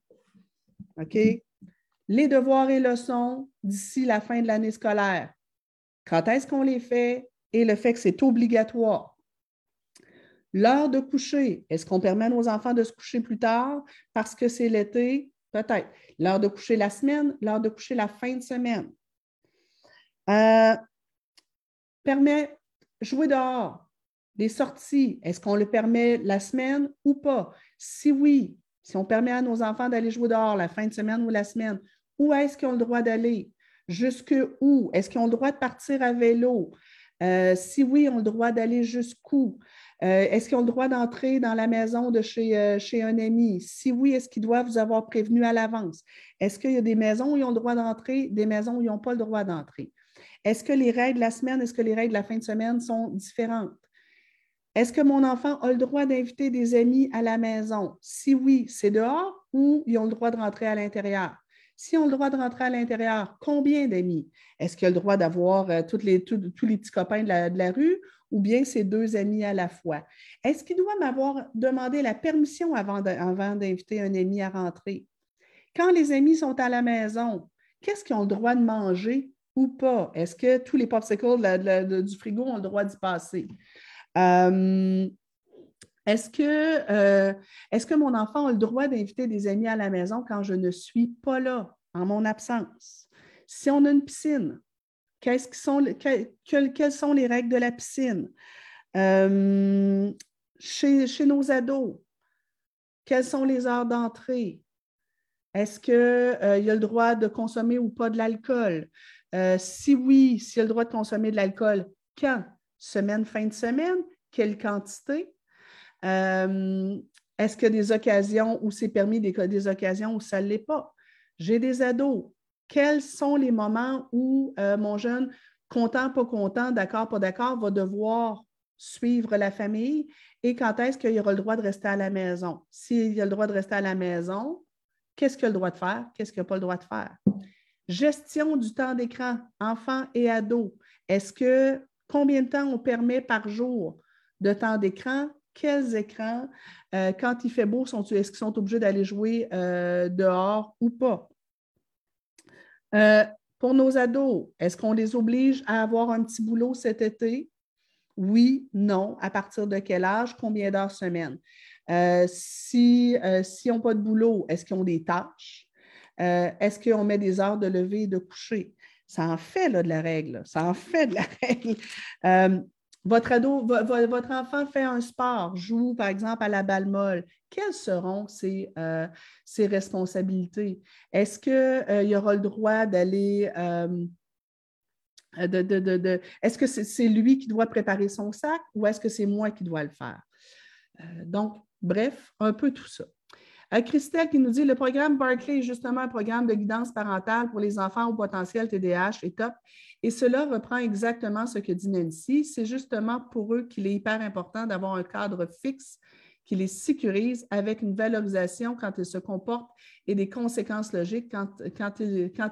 OK? Les devoirs et leçons d'ici la fin de l'année scolaire. Quand est-ce qu'on les fait? Et le fait que c'est obligatoire. L'heure de coucher, est-ce qu'on permet à nos enfants de se coucher plus tard parce que c'est l'été? Peut-être. L'heure de coucher la semaine, l'heure de coucher la fin de semaine. Euh, permet jouer dehors, des sorties. Est-ce qu'on le permet la semaine ou pas? Si oui, si on permet à nos enfants d'aller jouer dehors la fin de semaine ou la semaine, où est-ce qu'ils ont le droit d'aller? Jusque où? Est-ce qu'ils ont le droit de partir à vélo? Euh, si oui, ont le droit d'aller jusqu'où? Euh, est-ce qu'ils ont le droit d'entrer dans la maison de chez, euh, chez un ami? Si oui, est-ce qu'ils doivent vous avoir prévenu à l'avance? Est-ce qu'il y a des maisons où ils ont le droit d'entrer, des maisons où ils n'ont pas le droit d'entrer? Est-ce que les règles de la semaine, est-ce que les règles de la fin de semaine sont différentes? Est-ce que mon enfant a le droit d'inviter des amis à la maison? Si oui, c'est dehors ou ils ont le droit de rentrer à l'intérieur? Si on a le droit de rentrer à l'intérieur, combien d'amis? Est-ce qu'il a le droit d'avoir euh, tous, les petits copains de la, rue ou bien c'est deux amis à la fois? Est-ce qu'il doit m'avoir demandé la permission avant d'inviter un ami à rentrer? Quand les amis sont à la maison, qu'est-ce qu'ils ont le droit de manger ou pas? Est-ce que tous les popsicles du frigo ont le droit d'y passer? Euh, est-ce que, euh, est-ce que mon enfant a le droit d'inviter des amis à la maison quand je ne suis pas là, en mon absence? Si on a une piscine, quelles sont les règles de la piscine? Euh, chez, chez, nos ados, quelles sont les heures d'entrée? Est-ce qu'il a le droit de consommer ou pas de l'alcool? si oui, s'il a le droit de consommer de l'alcool, quand? semaine, fin de semaine? Quelle quantité? Euh, est-ce qu'il y a des occasions où c'est permis, des, occasions où ça ne l'est pas? J'ai des ados. Quels sont les moments où euh, mon jeune, content, pas content, d'accord, pas d'accord, va devoir suivre la famille? Et quand est-ce qu'il aura le droit de rester à la maison? S'il a le droit de rester à la maison, qu'est-ce qu'il a le droit de faire? Qu'est-ce qu'il n'a pas le droit de faire? Gestion du temps d'écran, enfants et ados. Est-ce que combien de temps on permet par jour de temps d'écran, quels écrans, euh, quand il fait beau, est-ce qu'ils sont obligés d'aller jouer euh, dehors ou pas? Euh, Pour nos ados, est-ce qu'on les oblige à avoir un petit boulot cet été? Oui, non. À partir de quel âge? Combien d'heures semaine? Si s'ils n'ont pas de boulot, est-ce qu'ils ont des tâches? Est-ce qu'on met des heures de lever et de coucher? Ça en fait là, de la règle. Ça en fait de la règle. Votre enfant fait un sport, joue par exemple à la balle molle. Quelles seront ses, ses responsabilités? Est-ce qu'il y aura le droit d'aller de, est-ce que c'est lui qui doit préparer son sac ou est-ce que c'est moi qui dois le faire? donc, Bref, un peu tout ça. Euh, Christelle qui nous dit le programme Barclay est justement un programme de guidance parentale pour les enfants au potentiel TDAH est top. Et cela reprend exactement ce que dit Nancy. C'est justement pour eux qu'il est hyper important d'avoir un cadre fixe qui les sécurise avec une valorisation quand ils se comportent et des conséquences logiques quand, quand, ils, quand,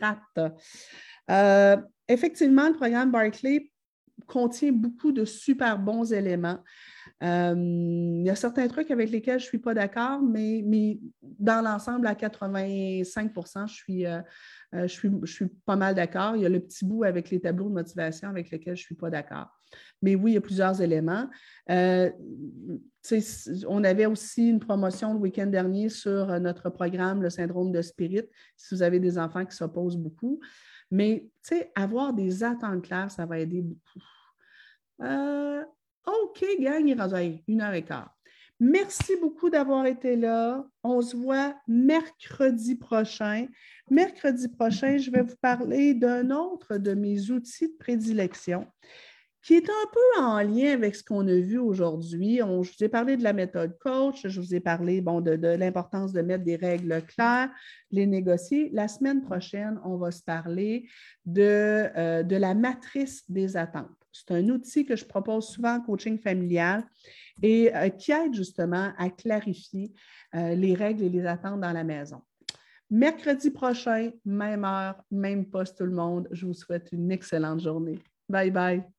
ratent. Euh, effectivement, le programme Barclay contient beaucoup de super bons éléments. Euh, il y a certains trucs avec lesquels je ne suis pas d'accord, mais, mais dans l'ensemble, à 85 je suis, euh, euh, je, suis, je suis pas mal d'accord. Il y a le petit bout avec les tableaux de motivation avec lesquels je ne suis pas d'accord. Mais oui, il y a plusieurs éléments. on avait aussi une promotion le week-end dernier sur notre programme, le syndrome de spirit, si vous avez des enfants qui s'opposent beaucoup. Mais avoir des attentes claires, ça va aider beaucoup. OK, gang, il une heure et quart. Merci beaucoup d'avoir été là. On se voit mercredi prochain. Mercredi prochain, je vais vous parler d'un autre de mes outils de prédilection qui est un peu en lien avec ce qu'on a vu aujourd'hui. Je vous ai parlé de la méthode coach, je vous ai parlé de, l'importance de mettre des règles claires, les négocier. La semaine prochaine, on va se parler de, euh, de la matrice des attentes. C'est un outil que je propose souvent en coaching familial et euh, qui aide justement à clarifier euh, les règles et les attentes dans la maison. Mercredi prochain, même heure, même poste tout le monde. Je vous souhaite une excellente journée. Bye bye.